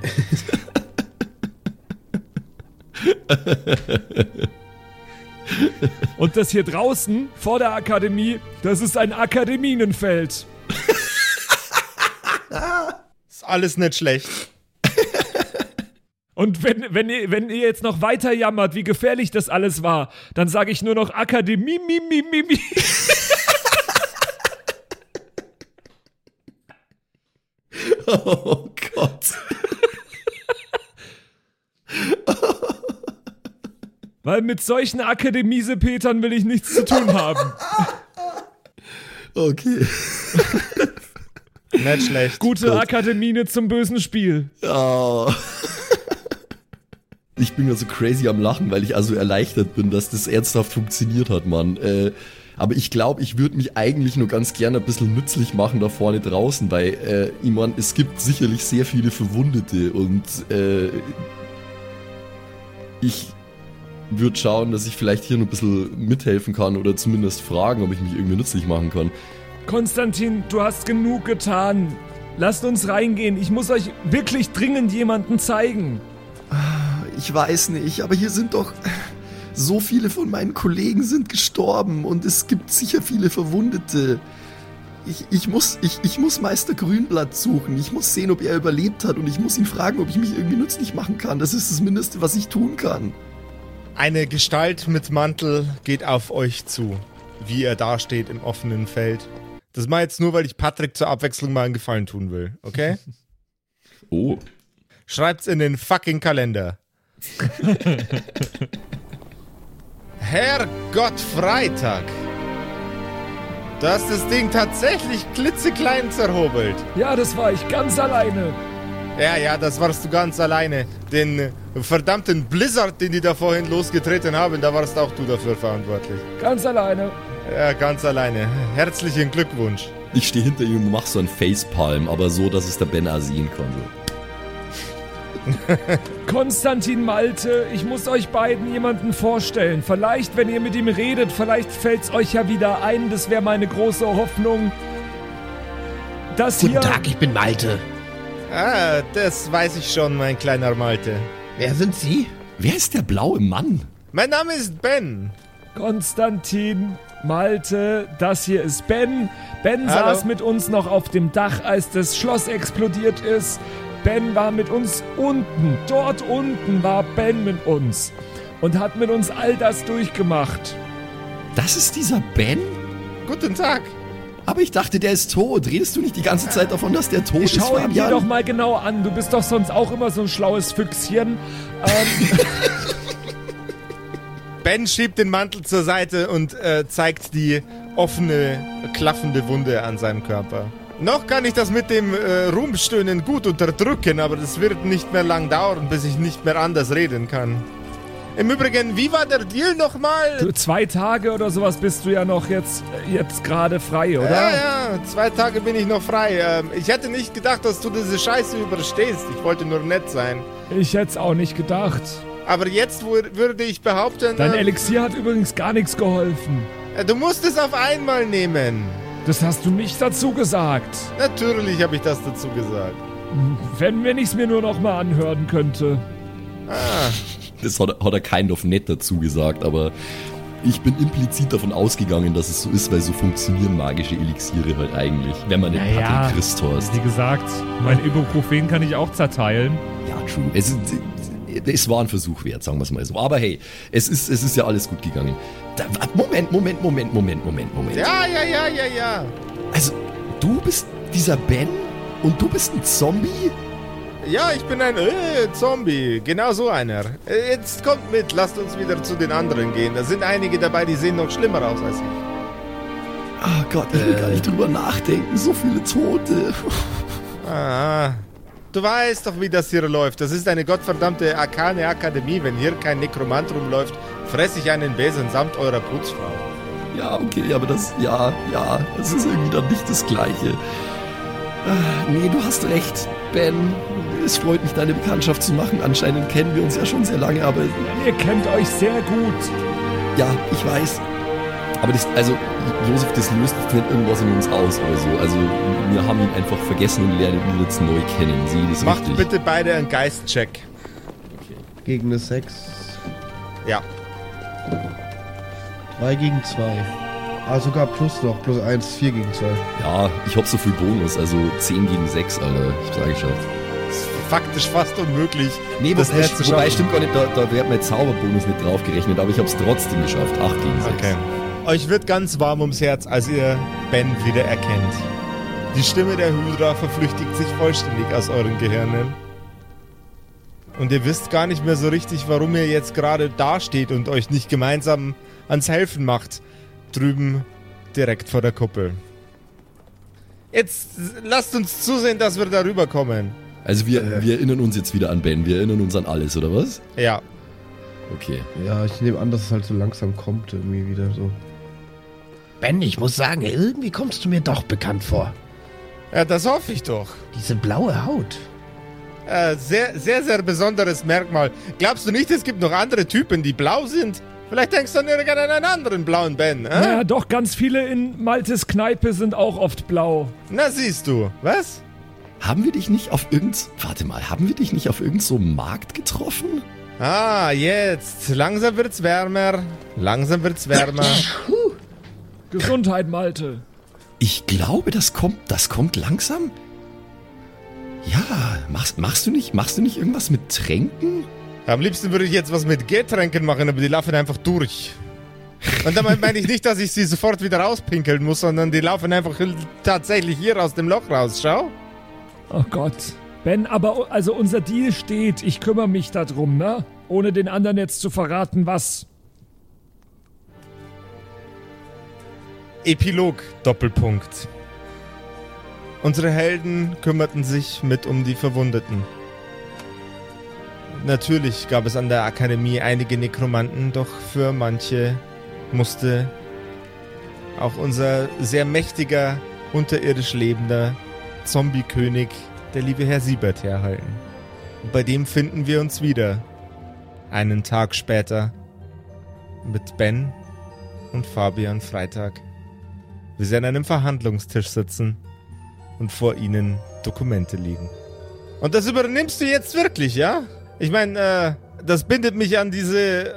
[laughs] [laughs] und das hier draußen vor der Akademie, das ist ein Akademienenfeld. [laughs] ist alles nicht schlecht. Und wenn, wenn, ihr, wenn ihr jetzt noch weiter jammert, wie gefährlich das alles war, dann sage ich nur noch Akademie, mi, mi, mi, mi. [laughs] oh Gott. Weil mit solchen Akademiesepetern will ich nichts zu tun haben. [laughs] Okay. Nicht schlecht. Gute Gut. Akademie zum bösen Spiel. Oh. Ich bin ja so crazy am Lachen, weil ich also erleichtert bin, dass das ernsthaft funktioniert hat, Mann. Äh, aber ich glaube, ich würde mich eigentlich nur ganz gerne ein bisschen nützlich machen da vorne draußen, weil, äh, ich mein, es gibt sicherlich sehr viele Verwundete und äh, ich würde schauen, dass ich vielleicht hier noch ein bisschen mithelfen kann oder zumindest fragen, ob ich mich irgendwie nützlich machen kann. Konstantin, du hast genug getan. Lasst uns reingehen. Ich muss euch wirklich dringend jemanden zeigen. Ich weiß nicht, aber hier sind doch so viele von meinen Kollegen sind gestorben und es gibt sicher viele Verwundete. Ich, ich, muss, ich, ich muss Meister Grünblatt suchen. Ich muss sehen, ob er überlebt hat und ich muss ihn fragen, ob ich mich irgendwie nützlich machen kann. Das ist das Mindeste, was ich tun kann. Eine Gestalt mit Mantel geht auf euch zu, wie er dasteht im offenen Feld. Das mache ich jetzt nur, weil ich Patrick zur Abwechslung mal einen Gefallen tun will, okay? [laughs] oh. Schreibt's in den fucking Kalender. [laughs] Herrgott Freitag. Du hast das Ding tatsächlich klitzeklein zerhobelt. Ja, das war ich ganz alleine. Ja, ja, das warst du ganz alleine. Den verdammten Blizzard, den die da vorhin losgetreten haben, da warst auch du dafür verantwortlich. Ganz alleine. Ja, ganz alleine. Herzlichen Glückwunsch. Ich stehe hinter ihm und mach so ein Facepalm, aber so, dass es der Ben sehen kann. [laughs] Konstantin Malte, ich muss euch beiden jemanden vorstellen. Vielleicht, wenn ihr mit ihm redet, vielleicht fällt es euch ja wieder ein. Das wäre meine große Hoffnung. Das Guten hier Tag, ich bin Malte. Ah, das weiß ich schon, mein kleiner Malte. Wer sind Sie? Wer ist der blaue Mann? Mein Name ist Ben. Konstantin Malte, das hier ist Ben. Ben Hallo. saß mit uns noch auf dem Dach, als das Schloss explodiert ist. Ben war mit uns unten. Dort unten war Ben mit uns. Und hat mit uns all das durchgemacht. Das ist dieser Ben? Guten Tag. Aber ich dachte, der ist tot. Redest du nicht die ganze Zeit davon, dass der tot ich ist, Schau ihn dir doch mal genau an. Du bist doch sonst auch immer so ein schlaues Füchschen. Ähm. [laughs] ben schiebt den Mantel zur Seite und äh, zeigt die offene, klaffende Wunde an seinem Körper. Noch kann ich das mit dem äh, Ruhmstöhnen gut unterdrücken, aber das wird nicht mehr lang dauern, bis ich nicht mehr anders reden kann. Im Übrigen, wie war der Deal nochmal? Du, zwei Tage oder sowas bist du ja noch jetzt, jetzt gerade frei, oder? Ja, ja, zwei Tage bin ich noch frei. Ähm, ich hätte nicht gedacht, dass du diese Scheiße überstehst. Ich wollte nur nett sein. Ich hätte es auch nicht gedacht. Aber jetzt würde ich behaupten... Dein äh, Elixier hat übrigens gar nichts geholfen. Du musst es auf einmal nehmen. Das hast du nicht dazu gesagt. Natürlich habe ich das dazu gesagt. Wenn, wenn ich es mir nur noch mal anhören könnte. Ah. Das hat, hat er kind of nett dazu gesagt, aber ich bin implizit davon ausgegangen, dass es so ist, weil so funktionieren magische Elixiere halt eigentlich, wenn man den naja, Patrick Christ hast. Wie gesagt, mein Ibuprofen kann ich auch zerteilen. Ja, true. Es, es war ein Versuch wert, sagen wir es mal so. Aber hey, es ist, es ist ja alles gut gegangen. Da, Moment, Moment, Moment, Moment, Moment, Moment. Ja, ja, ja, ja, ja. Also, du bist dieser Ben und du bist ein Zombie? Ja, ich bin ein äh, Zombie. Genau so einer. Äh, jetzt kommt mit, lasst uns wieder zu den anderen gehen. Da sind einige dabei, die sehen noch schlimmer aus als ich. Oh Gott, ich will gar nicht drüber nachdenken. So viele Tote. Ah, du weißt doch, wie das hier läuft. Das ist eine gottverdammte Arkane Akademie. Wenn hier kein Nekromant rumläuft, fresse ich einen Besen samt eurer Putzfrau. Ja, okay, aber das, ja, ja, das ist irgendwie dann nicht das Gleiche. Ah, nee, du hast recht, Ben. Es freut mich, deine Bekanntschaft zu machen. Anscheinend kennen wir uns ja schon sehr lange, aber Ihr kennt euch sehr gut. ja, ich weiß. Aber das, also, Josef, das löst nicht irgendwas in uns aus oder so. Also, wir haben ihn einfach vergessen und lernen ihn jetzt neu kennen. Sieh das Macht richtig. bitte beide einen Geistcheck. Gegen eine 6. Ja. 3 gegen 2. Ah, sogar plus noch. Plus 1, 4 gegen 2. Ja, ich hab so viel Bonus, also 10 gegen 6, Alter. Ich hab's angeschaut. Faktisch fast unmöglich. Nee, das ist, wobei schaffen. stimmt gar nicht, da, da wäre mein Zauberbonus nicht draufgerechnet, aber ich hab's trotzdem geschafft. 8 gegen 6. Okay. Euch wird ganz warm ums Herz, als ihr Ben wieder erkennt. Die Stimme der Hydra verflüchtigt sich vollständig aus euren Gehirnen. Und ihr wisst gar nicht mehr so richtig, warum ihr jetzt gerade dasteht und euch nicht gemeinsam ans Helfen macht. Drüben direkt vor der Kuppel. Jetzt lasst uns zusehen, dass wir darüber kommen. Also wir, Äh. wir erinnern uns jetzt wieder an Ben, wir erinnern uns an alles, oder was? Ja. Okay. Ja, ich nehme an, dass es halt so langsam kommt, irgendwie wieder so. Ben, ich muss sagen, irgendwie kommst du mir doch bekannt vor. Ja, das hoffe ich doch. Diese blaue Haut. Äh, sehr, sehr, sehr besonderes Merkmal. Glaubst du nicht, es gibt noch andere Typen, die blau sind? Vielleicht denkst du an irgendeinen anderen blauen Ben, äh? Naja, doch, ganz viele in Maltes Kneipe sind auch oft blau. Na siehst du, was? Haben wir dich nicht auf irgend... Warte mal, haben wir dich nicht auf irgend so Markt getroffen? Ah, jetzt. Langsam wird's wärmer. Langsam wird's wärmer. Gesundheit, Malte. Ich glaube, das kommt, das kommt langsam. Ja, machst, machst du nicht, machst du nicht irgendwas mit Tränken? Am liebsten würde ich jetzt was mit Getränken machen, aber die laufen einfach durch. Und damit meine ich nicht, dass ich sie sofort wieder rauspinkeln muss, sondern die laufen einfach tatsächlich hier aus dem Loch raus. Schau. Oh Gott. Ben, aber also unser Deal steht. Ich kümmere mich darum, ne? Ohne den anderen jetzt zu verraten, was. Epilog Doppelpunkt. Unsere Helden kümmerten sich mit um die Verwundeten. Natürlich gab es an der Akademie einige Nekromanten, doch für manche musste auch unser sehr mächtiger, unterirdisch lebender Zombie-König, der liebe Herr Siebert, herhalten. Und bei dem finden wir uns wieder. Einen Tag später. Mit Ben und Fabian Freitag wie sie an einem Verhandlungstisch sitzen und vor ihnen Dokumente liegen. Und das übernimmst du jetzt wirklich, ja? Ich meine, äh, das bindet mich an diese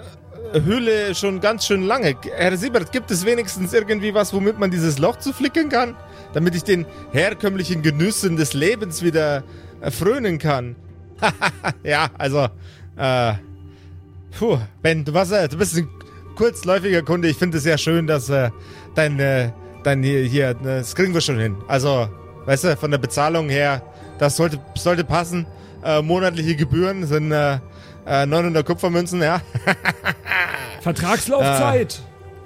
Höhle schon ganz schön lange. Herr Siebert, gibt es wenigstens irgendwie was, womit man dieses Loch zuflicken kann? Damit ich den herkömmlichen Genüssen des Lebens wieder erfrönen kann. [laughs] ja, also, äh, puh, Ben, du, warst, äh, du bist ein kurzläufiger Kunde. Ich finde es sehr schön, dass äh, dein, äh, dein hier, hier, das kriegen wir schon hin. Also, weißt du, von der Bezahlung her, das sollte, sollte passen. Äh, monatliche Gebühren sind äh, äh, 900 Kupfermünzen, ja. [laughs] Vertragslaufzeit.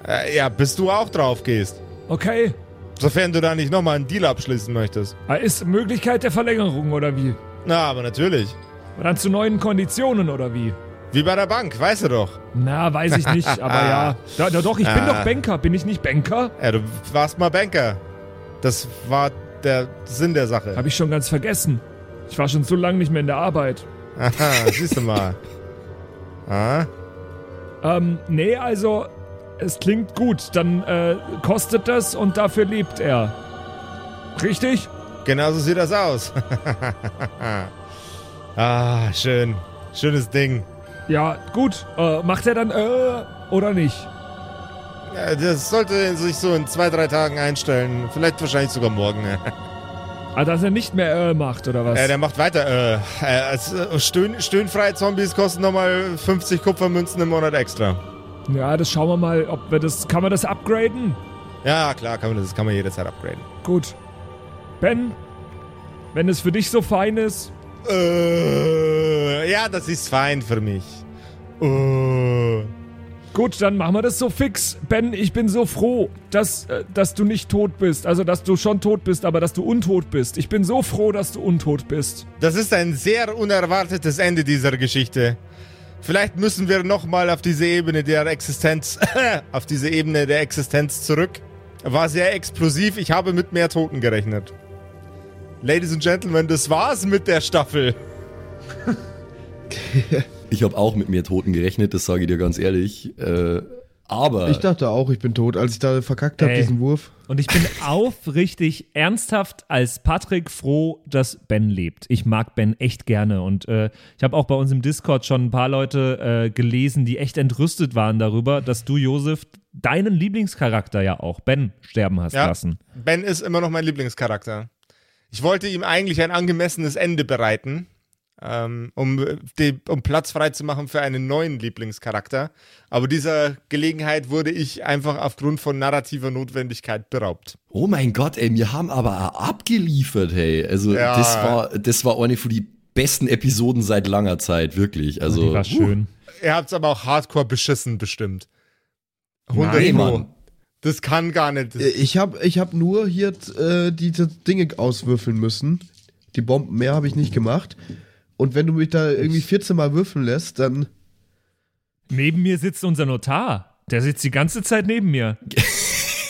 Äh, ja, bis du auch drauf gehst. Okay. Sofern du da nicht nochmal einen Deal abschließen möchtest. Ah, Ist Möglichkeit der Verlängerung oder wie? Na, aber natürlich. Und dann zu neuen Konditionen oder wie? Wie bei der Bank, weißt du doch. Na, weiß ich nicht, [laughs] aber ja. Da, da, doch, ich bin Ah. doch Banker. Bin ich nicht Banker? Ja, du warst mal Banker. Das war der Sinn der Sache. Habe ich schon ganz vergessen. Ich war schon so lange nicht mehr in der Arbeit. Aha, siehst du mal. Ah, Ähm, nee, also, es klingt gut. Dann äh, kostet das und dafür lebt er. Richtig? genau so sieht das aus. [laughs] ah, schön. Schönes Ding. Ja, gut. Äh, macht er dann äh oder nicht? Ja, das sollte sich so in zwei, drei Tagen einstellen. Vielleicht wahrscheinlich sogar morgen. [laughs] Ah, dass er nicht mehr äh macht oder was? Ja, der macht weiter. Äh, äh, äh, stöhn, stöhnfreie Zombies kosten nochmal 50 Kupfermünzen im Monat extra. ja, das schauen wir mal, ob wir das. Kann man das upgraden? Ja, klar, kann man, das kann man jederzeit upgraden. Gut. Ben, wenn es für dich so fein ist. Äh, ja, das ist fein für mich. Äh, Gut, dann machen wir das so fix. Ben, ich bin so froh, dass, äh, dass du nicht tot bist. Also, dass du schon tot bist, aber dass du untot bist. Ich bin so froh, dass du untot bist. Das ist ein sehr unerwartetes Ende dieser Geschichte. Vielleicht müssen wir nochmal auf diese Ebene der Existenz, [laughs] auf diese Ebene der Existenz zurück. War sehr explosiv. Ich habe mit mehr Toten gerechnet. Ladies and Gentlemen, das war's mit der Staffel. [laughs] Ich habe auch mit mehr Toten gerechnet, das sage ich dir ganz ehrlich. Äh, aber. Ich dachte auch, ich bin tot, als ich da verkackt habe, diesen Wurf. Und ich bin [laughs] aufrichtig ernsthaft als Patrick froh, dass Ben lebt. Ich mag Ben echt gerne. Und äh, ich habe auch bei uns im Discord schon ein paar Leute äh, gelesen, die echt entrüstet waren darüber, dass du, Josef, deinen Lieblingscharakter ja auch, Ben, sterben hast Ja. lassen. Ben ist immer noch mein Lieblingscharakter. Ich wollte ihm eigentlich ein angemessenes Ende bereiten, um, die, um Platz frei zu machen für einen neuen Lieblingscharakter. Aber dieser Gelegenheit wurde ich einfach aufgrund von narrativer Notwendigkeit beraubt. Oh mein Gott, ey, wir haben aber auch abgeliefert, hey. Also, Ja. das war, das war eine von die besten Episoden seit langer Zeit, wirklich. Also, die war schön. Ihr habt es aber auch hardcore beschissen, bestimmt. 100 Nein. Mann. Das kann gar nicht. Äh, Ich habe ich hab nur hier äh, diese Dinge auswürfeln müssen. Die Bomben mehr habe ich nicht gemacht. Und wenn du mich da irgendwie 14 Mal würfeln lässt, dann. Neben mir sitzt unser Notar. Der sitzt die ganze Zeit neben mir. [laughs]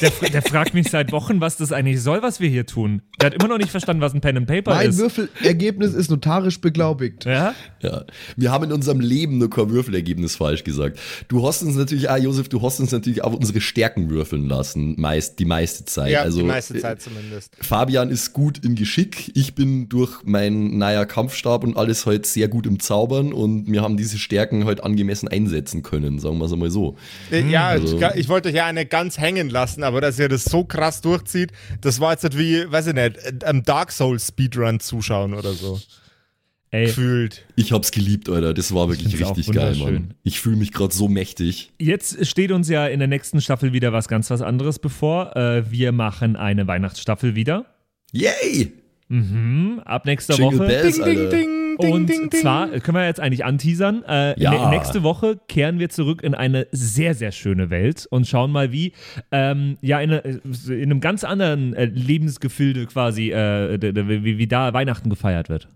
Der, der fragt mich seit Wochen, was das eigentlich soll, was wir hier tun. Der hat immer noch nicht verstanden, was ein Pen and Paper Mein ist. Würfelergebnis ist notarisch beglaubigt. Ja? Ja, wir haben in unserem Leben nur kein Würfelergebnis falsch gesagt. Du hast uns natürlich, ah, Josef, du hast uns natürlich auch unsere Stärken würfeln lassen, meist, die meiste Zeit. ja, also, die meiste äh, Zeit zumindest. Fabian ist gut im Geschick, ich bin durch meinen naja Kampfstab und alles heute sehr gut im Zaubern und wir haben diese Stärken heute angemessen einsetzen können, sagen wir es einmal so. Äh, Ja, Also- ich, ich wollte euch ja eine ganz hängen lassen, aber dass ihr das so krass durchzieht, das war jetzt nicht wie, weiß ich nicht, am Dark Souls Speedrun zuschauen oder so. Ey, Gefühlt. Ich hab's geliebt, Alter. Das war wirklich richtig geil. Mann. Ich fühle mich gerade so mächtig. Jetzt steht uns ja in der nächsten Staffel wieder was ganz was anderes bevor. Äh, wir machen eine Weihnachtsstaffel wieder. Yay! Mhm, ab nächster Jingle Woche. Bells, Ding, ding, Alter. Ding, ding, Und ding, ding. zwar können wir jetzt eigentlich anteasern. Äh, Ja. nä- nächste Woche kehren wir zurück in eine sehr, sehr schöne Welt und schauen mal, wie ähm, ja in, eine- in einem ganz anderen äh, Lebensgefilde quasi, äh, wie, wie da Weihnachten gefeiert wird.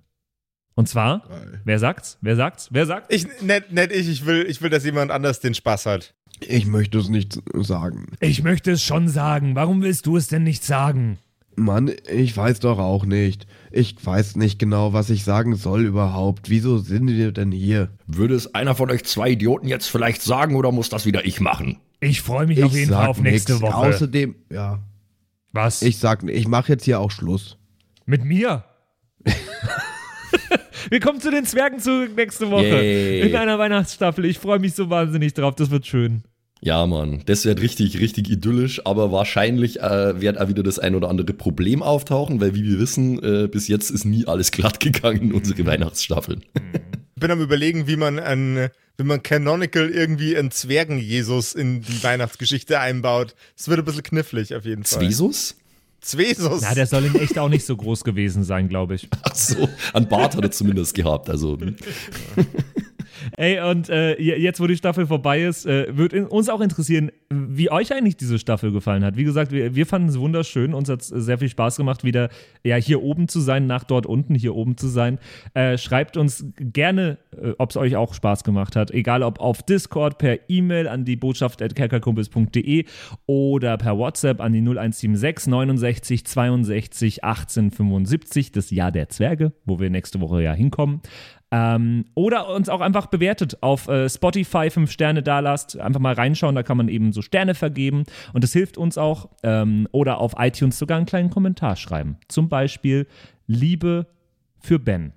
Und zwar, wer sagt's? Wer sagt's? Wer sagt? Ich, nicht, nicht ich, ich will, ich will, dass jemand anders den Spaß hat. Ich möchte es nicht sagen. Ich möchte es schon sagen. Warum willst du es denn nicht sagen? Mann, ich weiß doch auch nicht. Ich weiß nicht genau, was ich sagen soll überhaupt. Wieso sind wir denn hier? Würde es einer von euch zwei Idioten jetzt vielleicht sagen oder muss das wieder ich machen? Ich freue mich Ich auf jeden Fall auf nächste nix. Woche. Außerdem, ja, Was? ich sag, ich mache jetzt hier auch Schluss. Mit mir? [laughs] Wir kommen zu den Zwergen zurück nächste Woche. Yay. In einer Weihnachtsstaffel. Ich freue mich so wahnsinnig drauf. Das wird schön. Ja, Mann, das wird richtig, richtig idyllisch, aber wahrscheinlich äh, wird auch wieder das ein oder andere Problem auftauchen, weil wie wir wissen, äh, bis jetzt ist nie alles glatt gegangen in unsere Weihnachtsstaffeln. Ich bin am überlegen, wie man ein, wie man Canonical irgendwie einen Zwergen-Jesus in die Weihnachtsgeschichte einbaut. Es wird ein bisschen knifflig auf jeden Fall. Zwesus? Zwesus. Ja, der soll in echt auch nicht so groß gewesen sein, glaube ich. Ach so, an Bart hat er zumindest gehabt, also hm. [laughs] Ey, und äh, jetzt, wo die Staffel vorbei ist, äh, wird in, uns auch interessieren, wie euch eigentlich diese Staffel gefallen hat. Wie gesagt, wir, wir fanden es wunderschön. Uns hat es sehr viel Spaß gemacht, wieder ja, hier oben zu sein, nach dort unten hier oben zu sein. Äh, schreibt uns gerne, äh, ob es euch auch Spaß gemacht hat. Egal ob auf Discord, per E-Mail an die Botschaft at kerkerkumpels.de oder per WhatsApp an die 0176 69 62 18 75, das Jahr der Zwerge, wo wir nächste Woche ja hinkommen. Ähm, oder uns auch einfach bewertet auf äh, Spotify, fünf Sterne da lasst. Einfach mal reinschauen, da kann man eben so Sterne vergeben. Und das hilft uns auch. Ähm, oder auf iTunes sogar einen kleinen Kommentar schreiben. Zum Beispiel Liebe für Ben.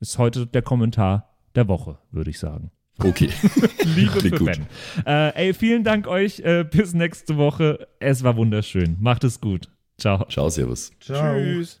Ist heute der Kommentar der Woche, würde ich sagen. okay. [laughs] Liebe Klingt für gut. Ben. Äh, ey, vielen Dank euch. Äh, bis nächste Woche. Es war wunderschön. Macht es gut. Ciao. Ciao, Servus. Tschüss.